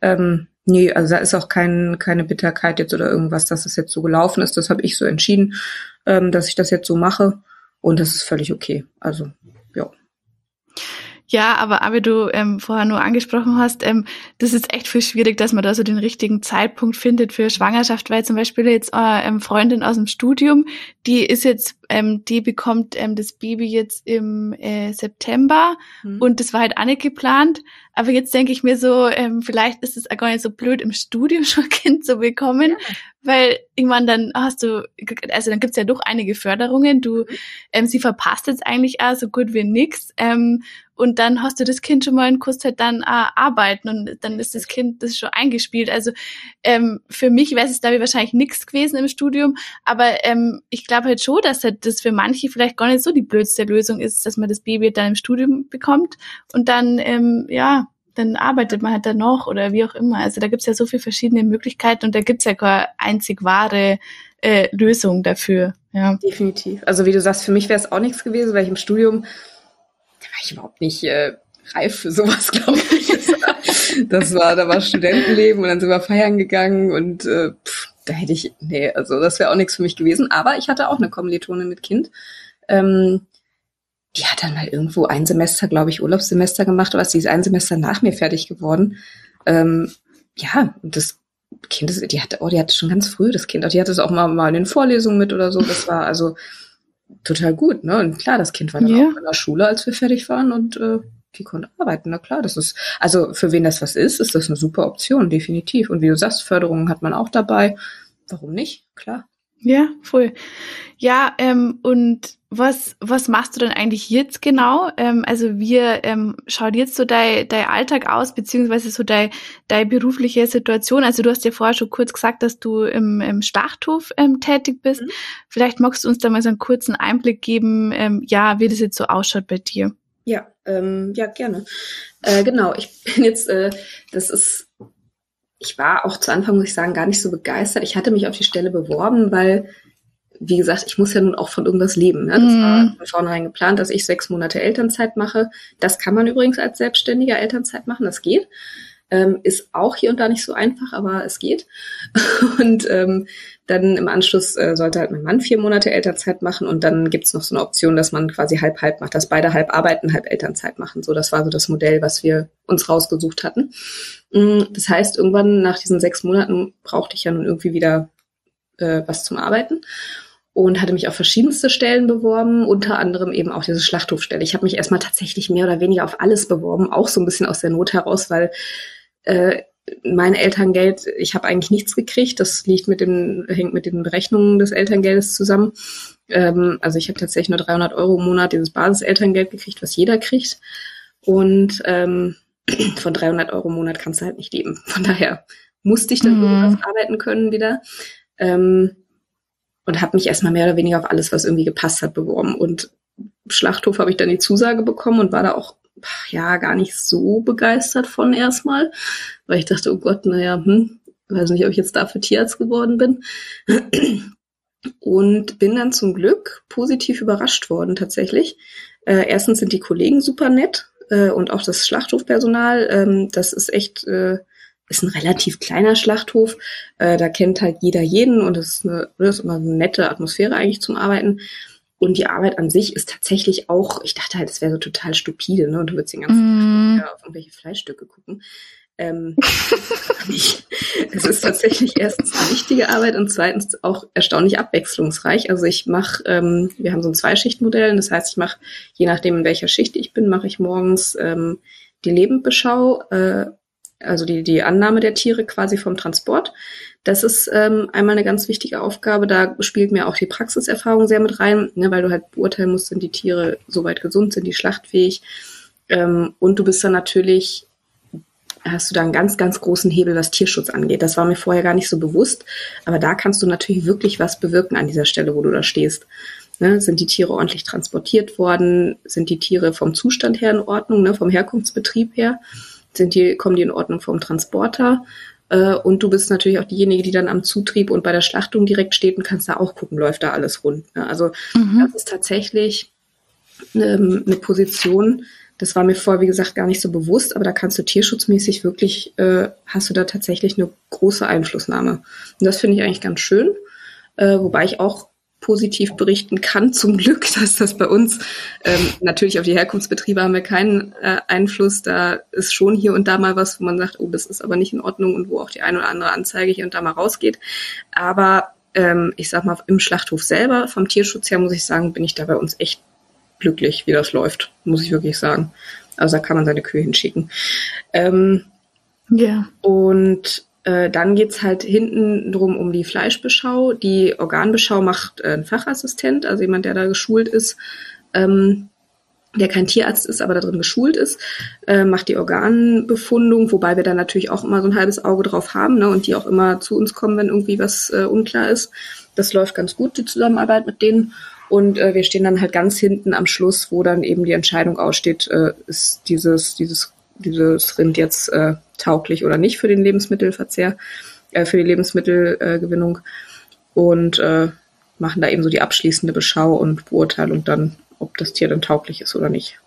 ähm, nee, also da ist auch kein, keine Bitterkeit jetzt oder irgendwas, dass es jetzt so gelaufen ist. Das habe ich so entschieden, ähm, dass ich das jetzt so mache und das ist völlig okay. Also, ja. Aber, aber du ähm, vorher nur angesprochen hast, ähm, das ist echt viel schwierig, dass man da so den richtigen Zeitpunkt findet für Schwangerschaft, weil zum Beispiel jetzt äh, ähm, Freundin aus dem Studium, die ist jetzt, ähm, die bekommt ähm, das Baby jetzt im äh, September mhm. und das war halt auch nicht geplant. Aber jetzt denke ich mir so, ähm, vielleicht ist es auch gar nicht so blöd, im Studium schon ein Kind zu bekommen, ja. weil ich meine, dann hast du, also dann gibt's ja doch einige Förderungen. Du, mhm. ähm, sie verpasst jetzt eigentlich auch so gut wie nix. Ähm, und dann hast du das Kind schon mal in Kurzzeit dann äh, arbeiten und dann ist das Kind das schon eingespielt. Also ähm, für mich wäre es, ich, wahrscheinlich nichts gewesen im Studium, aber ähm, ich glaube halt schon, dass halt das für manche vielleicht gar nicht so die blödste Lösung ist, dass man das Baby dann im Studium bekommt und dann, ähm, ja, dann arbeitet man halt dann noch oder wie auch immer. Also da gibt's ja so viele verschiedene Möglichkeiten und da gibt's ja keine einzig wahre äh, Lösung dafür. Ja. Definitiv. Also wie du sagst, für mich wäre es auch nichts gewesen, weil ich im Studium ich überhaupt nicht äh, reif für sowas, glaube ich. das war, da war Studentenleben und dann sind wir feiern gegangen und äh, pff, da hätte ich, nee, also das wäre auch nichts für mich gewesen. Aber ich hatte auch eine Kommilitone mit Kind. Ähm, die hat dann mal irgendwo ein Semester, glaube ich, Urlaubssemester gemacht, aber sie ist ein Semester nach mir fertig geworden. Ähm, ja, das Kind, ist, die hatte, oh, die hatte schon ganz früh das Kind, die hatte es auch mal, mal in den Vorlesungen mit oder so. Das war also total gut, ne? Und klar, das Kind war dann yeah. auch in der Schule, als wir fertig waren und äh, die konnte arbeiten. Na klar, das ist, also für wen das was ist, ist das eine super Option, definitiv. Und wie du sagst, Förderungen hat man auch dabei. Warum nicht? Klar. Ja, voll. Ja, ähm, und was, was machst du denn eigentlich jetzt genau? Ähm, also wie ähm, schaut jetzt so dein, dein Alltag aus, beziehungsweise so dein, deine berufliche Situation? Also du hast ja vorher schon kurz gesagt, dass du im, im Schlachthof ähm, tätig bist. Mhm. Vielleicht magst du uns da mal so einen kurzen Einblick geben, ähm, ja, wie das jetzt so ausschaut bei dir. Ja, ähm, ja, gerne. Äh, genau, ich bin jetzt, äh, das ist ich war auch zu Anfang, muss ich sagen, gar nicht so begeistert. Ich hatte mich auf die Stelle beworben, weil, wie gesagt, ich muss ja nun auch von irgendwas leben. Ne? Das mm. war von vornherein geplant, dass ich sechs Monate Elternzeit mache. Das kann man übrigens als selbstständiger Elternzeit machen, das geht. Ähm, ist auch hier und da nicht so einfach, aber es geht. Und ähm, dann im Anschluss äh, sollte halt mein Mann vier Monate Elternzeit machen und dann gibt's noch so eine Option, dass man quasi halb-halb macht, dass beide halb arbeiten, halb Elternzeit machen. So, das war so das Modell, was wir uns rausgesucht hatten. Mm, das heißt, irgendwann nach diesen sechs Monaten brauchte ich ja nun irgendwie wieder äh, was zum Arbeiten und hatte mich auf verschiedenste Stellen beworben, unter anderem eben auch diese Schlachthofstelle. Ich habe mich erstmal tatsächlich mehr oder weniger auf alles beworben, auch so ein bisschen aus der Not heraus, weil äh, mein Elterngeld, ich habe eigentlich nichts gekriegt. Das liegt mit dem, hängt mit den Berechnungen des Elterngeldes zusammen. Ähm, also ich habe tatsächlich nur 300 Euro im Monat dieses Basiselterngeld gekriegt, was jeder kriegt. Und ähm, von 300 Euro im Monat kannst du halt nicht leben. Von daher musste ich dann irgendwas arbeiten können wieder. Ähm, und habe mich erstmal mehr oder weniger auf alles, was irgendwie gepasst hat, beworben. Und Schlachthof habe ich dann die Zusage bekommen und war da auch ja gar nicht so begeistert von erstmal, weil ich dachte, oh Gott, naja, hm, weiß nicht, ob ich jetzt dafür Tierarzt geworden bin. Und bin dann zum Glück positiv überrascht worden tatsächlich. Äh, erstens sind die Kollegen super nett äh, und auch das Schlachthofpersonal. Ähm, das ist echt, äh, ist ein relativ kleiner Schlachthof. Äh, da kennt halt jeder jeden und das ist, eine, das ist immer eine nette Atmosphäre eigentlich zum Arbeiten. Und die Arbeit an sich ist tatsächlich auch, ich dachte halt, es wäre so total stupide, ne? Und du würdest den ganzen mm. Tag auf irgendwelche Fleischstücke gucken. Ähm, es ist tatsächlich erstens eine wichtige Arbeit und zweitens auch erstaunlich abwechslungsreich. Also ich mache, ähm, wir haben so ein Zweischichtmodell, das heißt, ich mache, je nachdem in welcher Schicht ich bin, mache ich morgens ähm, die Lebendbeschau, äh, also die, die Annahme der Tiere quasi vom Transport. Das ist ähm, einmal eine ganz wichtige Aufgabe. Da spielt mir auch die Praxiserfahrung sehr mit rein, ne, weil du halt beurteilen musst, sind die Tiere soweit gesund, sind die schlachtfähig. Ähm, und du bist dann natürlich, hast du da einen ganz, ganz großen Hebel, was Tierschutz angeht. Das war mir vorher gar nicht so bewusst. Aber da kannst du natürlich wirklich was bewirken an dieser Stelle, wo du da stehst. Ne, sind die Tiere ordentlich transportiert worden? Sind die Tiere vom Zustand her in Ordnung, ne, vom Herkunftsbetrieb her? Sind die, kommen die in Ordnung vom Transporter. Äh, und du bist natürlich auch diejenige, die dann am Zutrieb und bei der Schlachtung direkt steht und kannst da auch gucken, läuft da alles rund. Ne? Also mhm. das ist tatsächlich ähm, eine Position, das war mir vorher, wie gesagt, gar nicht so bewusst, aber da kannst du tierschutzmäßig wirklich, äh, hast du da tatsächlich eine große Einflussnahme. Und das finde ich eigentlich ganz schön, äh, wobei ich auch positiv berichten kann, zum Glück, dass das bei uns ähm, natürlich auf die Herkunftsbetriebe haben wir keinen äh, Einfluss. Da ist schon hier und da mal was, wo man sagt, oh, das ist aber nicht in Ordnung und wo auch die eine oder andere Anzeige hier und da mal rausgeht. Aber ähm, ich sag mal, im Schlachthof selber, vom Tierschutz her, muss ich sagen, bin ich da bei uns echt glücklich, wie das läuft, muss ich wirklich sagen. Also da kann man seine Kühe hinschicken. Ähm, ja. Und äh, dann geht's halt hinten drum um die Fleischbeschau. Die Organbeschau macht äh, ein Fachassistent, also jemand, der da geschult ist, ähm, der kein Tierarzt ist, aber da drin geschult ist, äh, macht die Organbefundung, wobei wir da natürlich auch immer so ein halbes Auge drauf haben ne, und die auch immer zu uns kommen, wenn irgendwie was äh, unklar ist. Das läuft ganz gut, die Zusammenarbeit mit denen. Und äh, wir stehen dann halt ganz hinten am Schluss, wo dann eben die Entscheidung aussteht, äh, ist dieses, dieses dieses Rind jetzt äh, tauglich oder nicht für den Lebensmittelverzehr, äh, für die Lebensmittelgewinnung und äh, machen da eben so die abschließende Beschau und Beurteilung dann, ob das Tier dann tauglich ist oder nicht.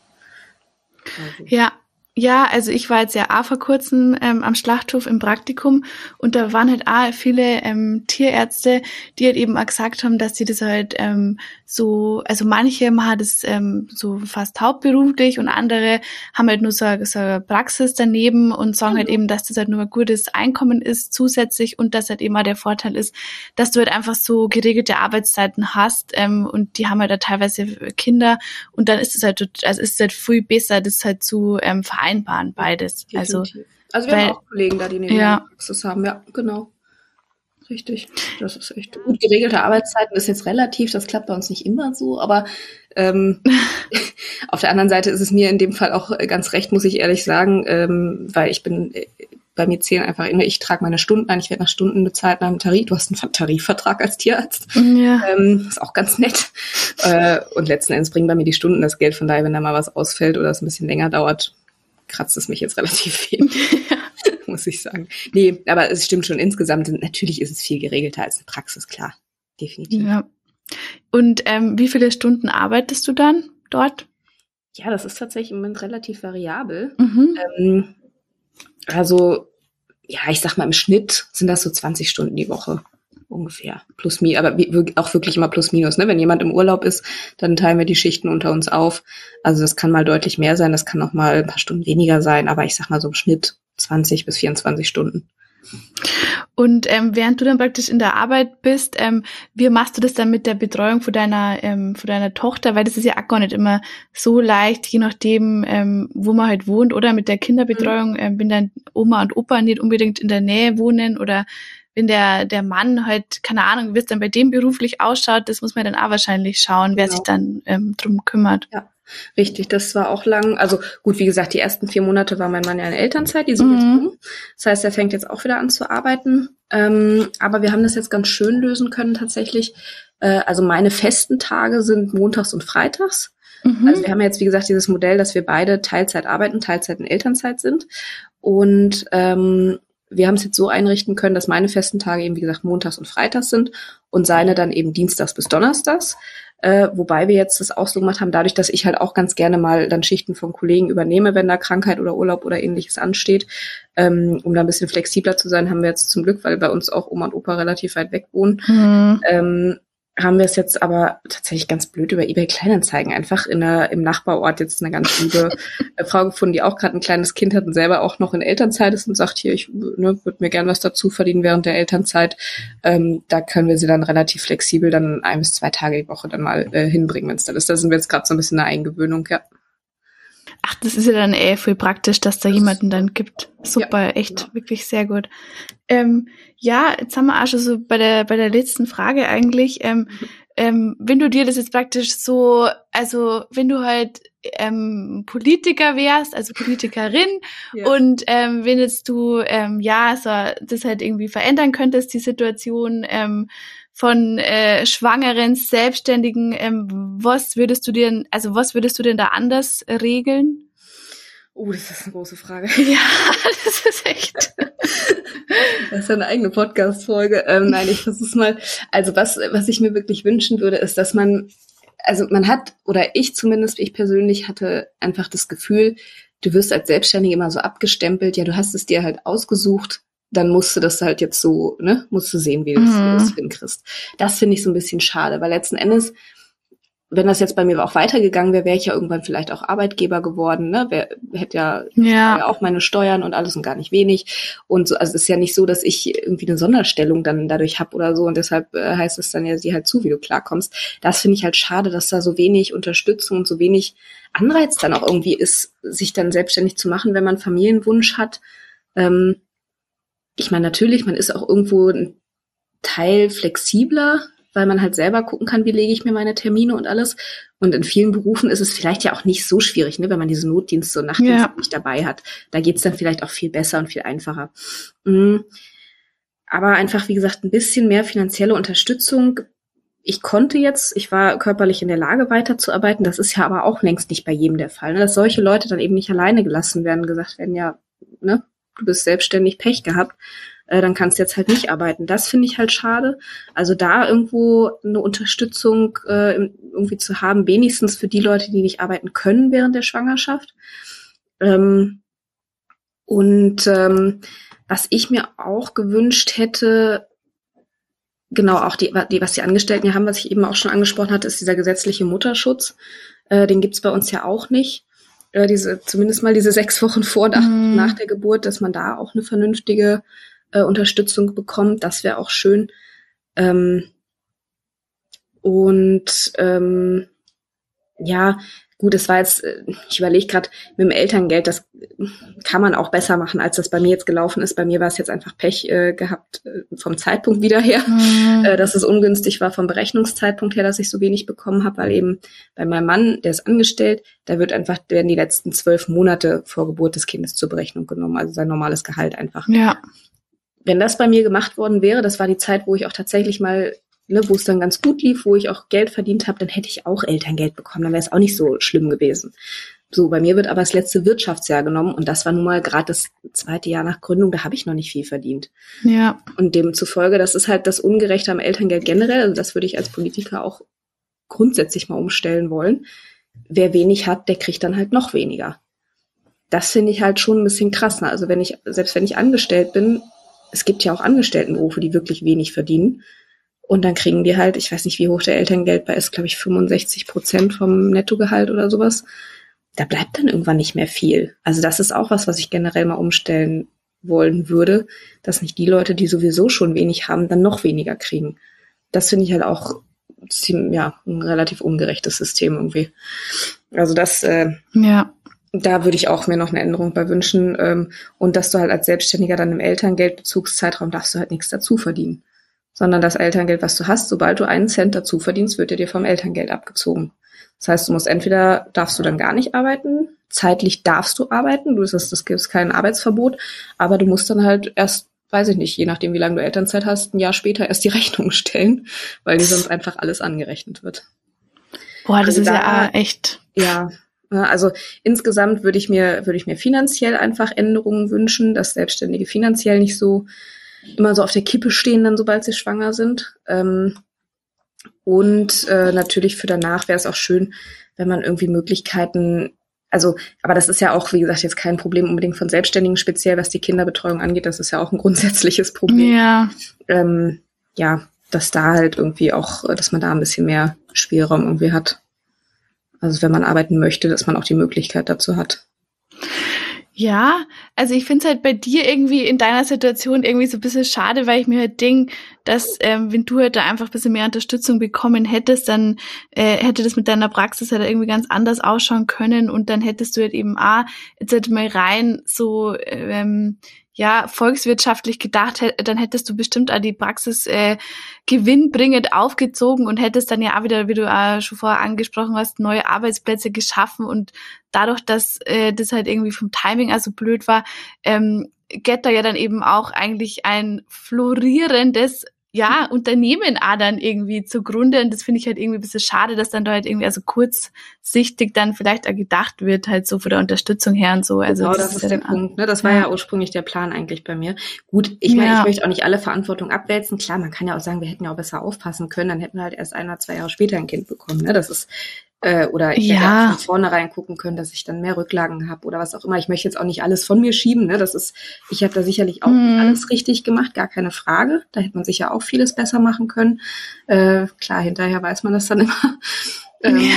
Also. Ja, ja, also ich war jetzt ja auch vor kurzem ähm, am Schlachthof im Praktikum und da waren halt auch viele ähm, Tierärzte, die halt eben auch gesagt haben, dass sie das halt ähm, so, also manche machen das ähm, so fast hauptberuflich und andere haben halt nur so, so eine Praxis daneben und sagen halt mhm. halt eben, dass das halt nur ein gutes Einkommen ist zusätzlich und dass halt immer der Vorteil ist, dass du halt einfach so geregelte Arbeitszeiten hast ähm, und die haben halt da teilweise Kinder und dann ist es halt, also ist es halt viel besser, das halt zu ähm, vereinbaren vereinbaren, beides. Also, also wir weil, haben auch Kollegen da, die eine ja. Praxis haben, ja, genau. Richtig. Das ist echt gut. Geregelte Arbeitszeiten ist jetzt relativ, das klappt bei uns nicht immer so, aber ähm, auf der anderen Seite ist es mir in dem Fall auch ganz recht, muss ich ehrlich sagen, ähm, weil ich bin, äh, bei mir zählen einfach immer, ich trage meine Stunden ein, ich werde nach Stunden bezahlt nach einem Tarif. Du hast einen Tarifvertrag als Tierarzt. Ja. Ähm, ist auch ganz nett. Äh, und letzten Endes bringen bei mir die Stunden das Geld. Von daher, wenn da mal was ausfällt oder es ein bisschen länger dauert, kratzt es mich jetzt relativ wenig, muss ich sagen. Nee, aber es stimmt schon insgesamt. Natürlich ist es viel geregelter als eine Praxis, klar. Definitiv. Ja. Und ähm, wie viele Stunden arbeitest du dann dort? Ja, das ist tatsächlich im Moment relativ variabel. Mhm. Ähm, also, ja, ich sag mal, im Schnitt sind das so 20 Stunden die Woche ungefähr. Plus minus, aber auch wirklich immer plus minus. Ne? Wenn jemand im Urlaub ist, dann teilen wir die Schichten unter uns auf. Also das kann mal deutlich mehr sein, das kann auch mal ein paar Stunden weniger sein, aber ich sag mal so im Schnitt 20 bis 24 Stunden. Und ähm, während du dann praktisch in der Arbeit bist, ähm, wie machst du das dann mit der Betreuung von deiner, ähm, von deiner Tochter? Weil das ist ja auch gar nicht immer so leicht, je nachdem, ähm, wo man halt wohnt oder mit der Kinderbetreuung, mhm. ähm, wenn dann Oma und Opa nicht unbedingt in der Nähe wohnen oder wenn der, der Mann halt, keine Ahnung, wie es dann bei dem beruflich ausschaut, das muss man dann auch wahrscheinlich schauen, wer genau. sich dann ähm, drum kümmert. Ja. Richtig, das war auch lang. Also gut, wie gesagt, die ersten vier Monate war mein Mann ja in Elternzeit, die sind mhm. jetzt um. Das heißt, er fängt jetzt auch wieder an zu arbeiten. Ähm, aber wir haben das jetzt ganz schön lösen können tatsächlich. Äh, also meine festen Tage sind montags und freitags. Mhm. Also wir haben jetzt, wie gesagt, dieses Modell, dass wir beide Teilzeit arbeiten, Teilzeit in Elternzeit sind. Und ähm, wir haben es jetzt so einrichten können, dass meine festen Tage eben, wie gesagt, montags und freitags sind und seine dann eben dienstags bis donnerstags. Äh, wobei wir jetzt das auch so gemacht haben, dadurch, dass ich halt auch ganz gerne mal dann Schichten von Kollegen übernehme, wenn da Krankheit oder Urlaub oder ähnliches ansteht. Ähm, um da ein bisschen flexibler zu sein, haben wir jetzt zum Glück, weil bei uns auch Oma und Opa relativ weit weg wohnen, mhm. ähm, haben wir es jetzt aber tatsächlich ganz blöd über eBay Kleinanzeigen einfach in der, im Nachbarort jetzt eine ganz liebe äh, Frau gefunden, die auch gerade ein kleines Kind hat und selber auch noch in Elternzeit ist und sagt, hier, ich ne, würde mir gern was dazu verdienen während der Elternzeit. Ähm, da können wir sie dann relativ flexibel dann ein bis zwei Tage die Woche dann mal äh, hinbringen, wenn es dann ist. Da sind wir jetzt gerade so ein bisschen eine Eingewöhnung, ja. Das ist ja dann eh viel praktisch, dass da jemanden dann gibt. Super, ja, echt, genau. wirklich sehr gut. Ähm, ja, jetzt haben wir auch schon so bei der, bei der letzten Frage eigentlich. Ähm, ähm, wenn du dir das jetzt praktisch so, also wenn du halt ähm, Politiker wärst, also Politikerin, ja. und ähm, wenn jetzt du ähm, ja so das halt irgendwie verändern könntest, die Situation, von äh, schwangeren Selbstständigen, was würdest du denn, also was würdest du denn da anders regeln? Oh, das ist eine große Frage. Ja, das ist echt. Das ist ja eine eigene Podcast-Folge. Ähm, nein, ich versuch's mal. Also was, was ich mir wirklich wünschen würde, ist, dass man, also man hat, oder ich zumindest, ich persönlich hatte einfach das Gefühl, du wirst als Selbstständige immer so abgestempelt, ja, du hast es dir halt ausgesucht, dann musst du das halt jetzt so, ne, musst du sehen, wie du mhm. das hinkriegst. Das finde ich so ein bisschen schade, weil letzten Endes wenn das jetzt bei mir auch weitergegangen wäre, wäre ich ja irgendwann vielleicht auch Arbeitgeber geworden, ne? Wär, hätte ja, ja. ja auch meine Steuern und alles und gar nicht wenig. Und so, also es ist ja nicht so, dass ich irgendwie eine Sonderstellung dann dadurch habe oder so. Und deshalb äh, heißt es dann ja, sieh halt zu, wie du klarkommst. Das finde ich halt schade, dass da so wenig Unterstützung und so wenig Anreiz dann auch irgendwie ist, sich dann selbstständig zu machen, wenn man Familienwunsch hat. Ähm, ich meine, natürlich, man ist auch irgendwo ein Teil flexibler, weil man halt selber gucken kann, wie lege ich mir meine Termine und alles. Und in vielen Berufen ist es vielleicht ja auch nicht so schwierig, ne, wenn man diese Notdienste und Nachtdienste ja. nicht dabei hat. Da geht's dann vielleicht auch viel besser und viel einfacher. Mhm. Aber einfach, wie gesagt, ein bisschen mehr finanzielle Unterstützung. Ich konnte jetzt, ich war körperlich in der Lage, weiterzuarbeiten. Das ist ja aber auch längst nicht bei jedem der Fall. Ne? Dass solche Leute dann eben nicht alleine gelassen werden, gesagt werden, ja, ne, du bist selbstständig, Pech gehabt äh, dann kannst du jetzt halt nicht arbeiten. Das finde ich halt schade. Also da irgendwo eine Unterstützung äh, irgendwie zu haben, wenigstens für die Leute, die nicht arbeiten können während der Schwangerschaft. Ähm, und ähm, was ich mir auch gewünscht hätte, genau auch die, die, was die Angestellten ja haben, was ich eben auch schon angesprochen hatte, ist dieser gesetzliche Mutterschutz. Äh, den gibt's bei uns ja auch nicht. Äh, diese, zumindest mal diese sechs Wochen vor und mm. nach der Geburt, dass man da auch eine vernünftige äh, Unterstützung bekommt. Das wäre auch schön. Ähm, und ähm, ja, gut, es war jetzt, äh, ich überlege gerade mit dem Elterngeld, das kann man auch besser machen, als das bei mir jetzt gelaufen ist. Bei mir war es jetzt einfach Pech äh, gehabt äh, vom Zeitpunkt wieder her, mhm. äh, dass es ungünstig war vom Berechnungszeitpunkt her, dass ich so wenig bekommen habe, weil eben bei meinem Mann, der ist angestellt, da wird einfach, werden die letzten zwölf Monate vor Geburt des Kindes zur Berechnung genommen, also sein normales Gehalt einfach. Ja wenn das bei mir gemacht worden wäre, das war die Zeit, wo ich auch tatsächlich mal, ne, wo es dann ganz gut lief, wo ich auch Geld verdient habe, dann hätte ich auch Elterngeld bekommen, dann wäre es auch nicht so schlimm gewesen. So, bei mir wird aber das letzte Wirtschaftsjahr genommen und das war nun mal gerade das zweite Jahr nach Gründung, da habe ich noch nicht viel verdient. Ja. Und demzufolge, das ist halt das Ungerechte am Elterngeld generell, also das würde ich als Politiker auch grundsätzlich mal umstellen wollen. Wer wenig hat, der kriegt dann halt noch weniger. Das finde ich halt schon ein bisschen krass. Ne? Also wenn ich, selbst wenn ich angestellt bin, es gibt ja auch Angestelltenberufe, die wirklich wenig verdienen. Und dann kriegen die halt, ich weiß nicht, wie hoch der Elterngeld bei ist, glaube ich, 65 Prozent vom Nettogehalt oder sowas. Da bleibt dann irgendwann nicht mehr viel. Also das ist auch was, was ich generell mal umstellen wollen würde, dass nicht die Leute, die sowieso schon wenig haben, dann noch weniger kriegen. Das finde ich halt auch ziemlich, ja, ein relativ ungerechtes System irgendwie. Also das, äh, ja da würde ich auch mir noch eine Änderung bei wünschen. Ähm, und dass du halt als Selbstständiger dann im Elterngeldbezugszeitraum darfst du halt nichts dazu verdienen. Sondern das Elterngeld, was du hast, sobald du einen Cent dazu verdienst, wird dir vom Elterngeld abgezogen. Das heißt, du musst entweder darfst du dann gar nicht arbeiten, zeitlich darfst du arbeiten, du das, das gibt kein Arbeitsverbot, aber du musst dann halt erst, weiß ich nicht, je nachdem wie lange du Elternzeit hast, ein Jahr später erst die Rechnung stellen, weil dir sonst einfach alles angerechnet wird. Boah, das also ist da, ja echt. Ja, also insgesamt würde ich mir, würde ich mir finanziell einfach Änderungen wünschen, dass Selbstständige finanziell nicht so immer so auf der Kippe stehen, dann sobald sie schwanger sind. Ähm, und äh, natürlich für danach wäre es auch schön, wenn man irgendwie Möglichkeiten, also, aber das ist ja auch, wie gesagt, jetzt kein Problem unbedingt von Selbstständigen, speziell was die Kinderbetreuung angeht. Das ist ja auch ein grundsätzliches Problem. Ja. Ähm, ja, dass da halt irgendwie auch, dass man da ein bisschen mehr Spielraum irgendwie hat. Also wenn man arbeiten möchte, dass man auch die Möglichkeit dazu hat. Ja, also ich finde es halt bei dir irgendwie in deiner Situation irgendwie so ein bisschen schade, weil ich mir halt denke, dass ähm, wenn du halt da einfach ein bisschen mehr Unterstützung bekommen hättest, dann äh, hätte das mit deiner Praxis halt irgendwie ganz anders ausschauen können und dann hättest du halt eben auch jetzt halt mal rein so ähm, ja, volkswirtschaftlich gedacht, dann hättest du bestimmt auch die Praxis äh, gewinnbringend aufgezogen und hättest dann ja auch wieder, wie du auch schon vorher angesprochen hast, neue Arbeitsplätze geschaffen und dadurch, dass äh, das halt irgendwie vom Timing also blöd war, ähm, Getter ja dann eben auch eigentlich ein florierendes ja, Unternehmen auch dann irgendwie zugrunde. Und das finde ich halt irgendwie ein bisschen schade, dass dann da halt irgendwie also kurzsichtig dann vielleicht auch gedacht wird, halt so von der Unterstützung her und so. Also genau, das, ist, ist der Punkt. Ne? Das war ja. ja. ursprünglich der Plan eigentlich bei mir. Gut, ich meine, ja. ich möchte auch nicht alle Verantwortung abwälzen. Klar, man kann ja auch sagen, wir hätten ja auch besser aufpassen können, dann hätten wir halt erst ein oder zwei Jahre später ein Kind bekommen. Ne? Das ist äh, oder ich ja. hätte ja von vornherein gucken können, dass ich dann mehr Rücklagen habe oder was auch immer. Ich möchte jetzt auch nicht alles von mir schieben. Ne? Das ist, ich habe da sicherlich auch mm. alles richtig gemacht, gar keine Frage. Da hätte man sicher auch vieles besser machen können. Äh, klar, hinterher weiß man das dann immer. Ähm, ja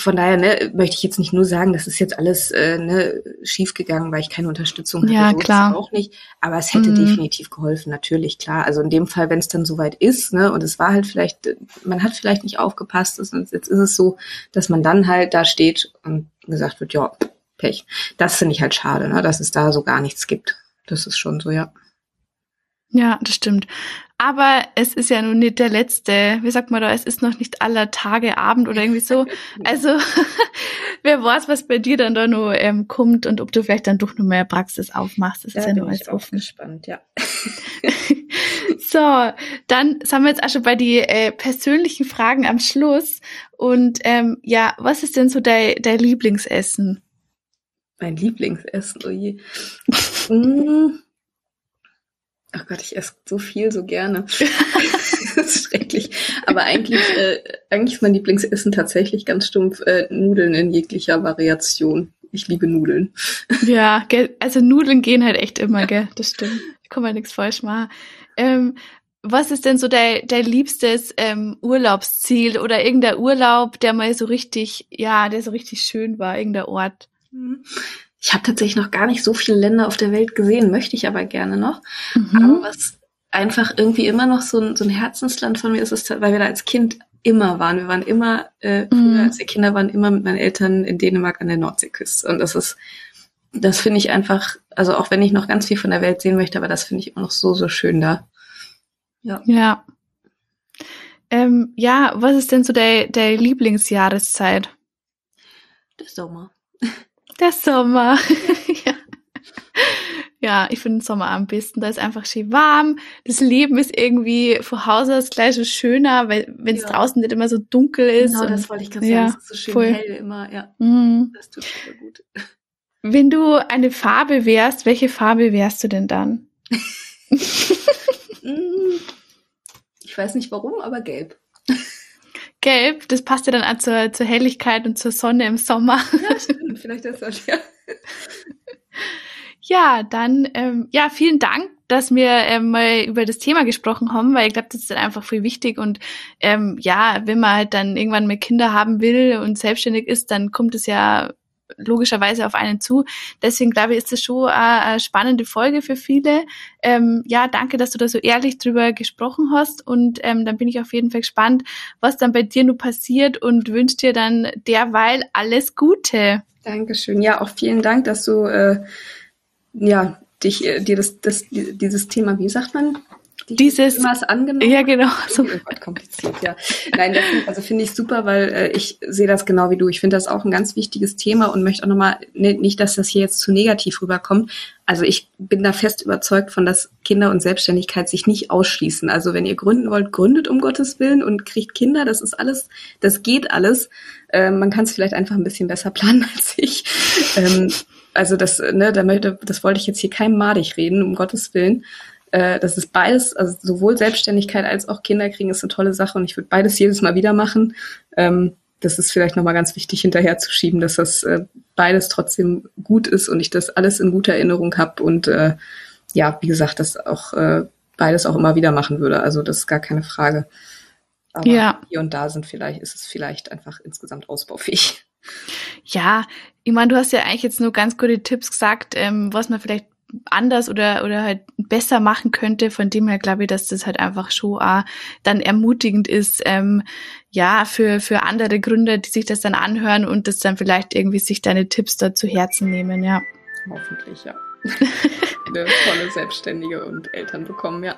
von daher ne, möchte ich jetzt nicht nur sagen, das ist jetzt alles äh, ne, schiefgegangen, weil ich keine Unterstützung hatte. Ja, so klar. Auch nicht. Aber es hätte mhm. definitiv geholfen, natürlich, klar. Also in dem Fall, wenn es dann soweit ist, ne, und es war halt vielleicht, man hat vielleicht nicht aufgepasst, und jetzt ist es so, dass man dann halt da steht und gesagt wird, ja, Pech. Das finde ich halt schade, ne, dass es da so gar nichts gibt. Das ist schon so, ja. Ja, das stimmt. Aber es ist ja nun nicht der letzte, wie sagt man da, es ist noch nicht aller Tage Abend oder irgendwie so. Also wer weiß, was bei dir dann da noch ähm, kommt und ob du vielleicht dann doch noch mehr Praxis aufmachst. Das da ist ja noch alles offen. gespannt, ja. so, dann sind wir jetzt auch schon bei die äh, persönlichen Fragen am Schluss. Und ähm, ja, was ist denn so dein, dein Lieblingsessen? Mein Lieblingsessen, oh je. mm. Ach Gott, ich esse so viel, so gerne. das ist schrecklich. Aber eigentlich, äh, eigentlich ist mein Lieblingsessen tatsächlich ganz stumpf äh, Nudeln in jeglicher Variation. Ich liebe Nudeln. Ja, also Nudeln gehen halt echt immer, gell? Das stimmt. Ich kann mal nichts falsch machen. Ähm, was ist denn so dein, dein liebstes ähm, Urlaubsziel oder irgendein Urlaub, der mal so richtig, ja, der so richtig schön war, irgendein Ort? Ich habe tatsächlich noch gar nicht so viele Länder auf der Welt gesehen, möchte ich aber gerne noch. Mhm. Aber was einfach irgendwie immer noch so ein, so ein Herzensland von mir ist, ist, weil wir da als Kind immer waren. Wir waren immer, äh, früher mhm. als wir Kinder waren, immer mit meinen Eltern in Dänemark an der Nordseeküste. Und das ist, das finde ich einfach, also auch wenn ich noch ganz viel von der Welt sehen möchte, aber das finde ich immer noch so, so schön da. Ja. Ja. Ähm, ja, was ist denn so der, der Lieblingsjahreszeit? Der Sommer. Der Sommer. ja. ja, ich finde den Sommer am besten. Da ist einfach schön warm. Das Leben ist irgendwie von Haus aus gleich so schöner, weil wenn es ja. draußen nicht immer so dunkel ist. Genau, das wollte ich gerade ja, sagen. Es ist so schön voll. hell immer. Ja, mhm. das tut super gut. Wenn du eine Farbe wärst, welche Farbe wärst du denn dann? ich weiß nicht warum, aber gelb. Gelb, das passt ja dann auch zur, zur Helligkeit und zur Sonne im Sommer. Ja, stimmt, vielleicht ist das, ja. Ja, dann, ähm, ja, vielen Dank, dass wir ähm, mal über das Thema gesprochen haben, weil ich glaube, das ist dann einfach viel wichtig und ähm, ja, wenn man halt dann irgendwann mal Kinder haben will und selbstständig ist, dann kommt es ja logischerweise auf einen zu. Deswegen glaube ich, ist das schon eine, spannende Folge für viele. Ähm, ja, danke, dass du da so ehrlich drüber gesprochen hast und ähm, dann bin ich auf jeden Fall gespannt, was dann bei dir nur passiert und wünsche dir dann derweil alles Gute. Dankeschön. Ja, auch vielen Dank, dass du äh, ja dich äh, dir das, das dieses Thema, wie sagt man, dieses Themas angenommen. Ja, genau. So. kompliziert, ja. Nein, das also finde ich super, weil äh, ich sehe das genau wie du. Ich finde das auch ein ganz wichtiges Thema und möchte auch nochmal, ne, nicht, dass das hier jetzt zu negativ rüberkommt. Also ich bin da fest überzeugt von, dass Kinder und Selbstständigkeit sich nicht ausschließen. Also wenn ihr gründen wollt, gründet um Gottes Willen und kriegt Kinder. Das ist alles, das geht alles. Ähm, man kann es vielleicht einfach ein bisschen besser planen als ich. Ähm, also das, ne, da möchte, das wollte ich jetzt hier keinem madig reden, um Gottes Willen äh, das ist beides, also sowohl Selbstständigkeit als auch Kinderkriegen ist eine tolle Sache und ich würde beides jedes Mal wieder machen. Ähm, das ist vielleicht nochmal ganz wichtig hinterherzuschieben, dass das äh, beides trotzdem gut ist und ich das alles in guter Erinnerung habe und äh, ja, wie gesagt, das auch äh, beides auch immer wieder machen würde. Also das ist gar keine Frage. Aber ja. hier und da sind vielleicht, ist es vielleicht einfach insgesamt ausbaufähig. Ja, ich meine, du hast ja eigentlich jetzt nur ganz gute Tipps gesagt, ähm, was man vielleicht anders oder, oder halt besser machen könnte. Von dem her glaube ich, dass das halt einfach schon auch dann ermutigend ist, ähm, ja, für, für andere Gründer, die sich das dann anhören und das dann vielleicht irgendwie sich deine Tipps da zu Herzen nehmen, ja. Hoffentlich, ja. Eine tolle Selbstständige und Eltern bekommen, ja.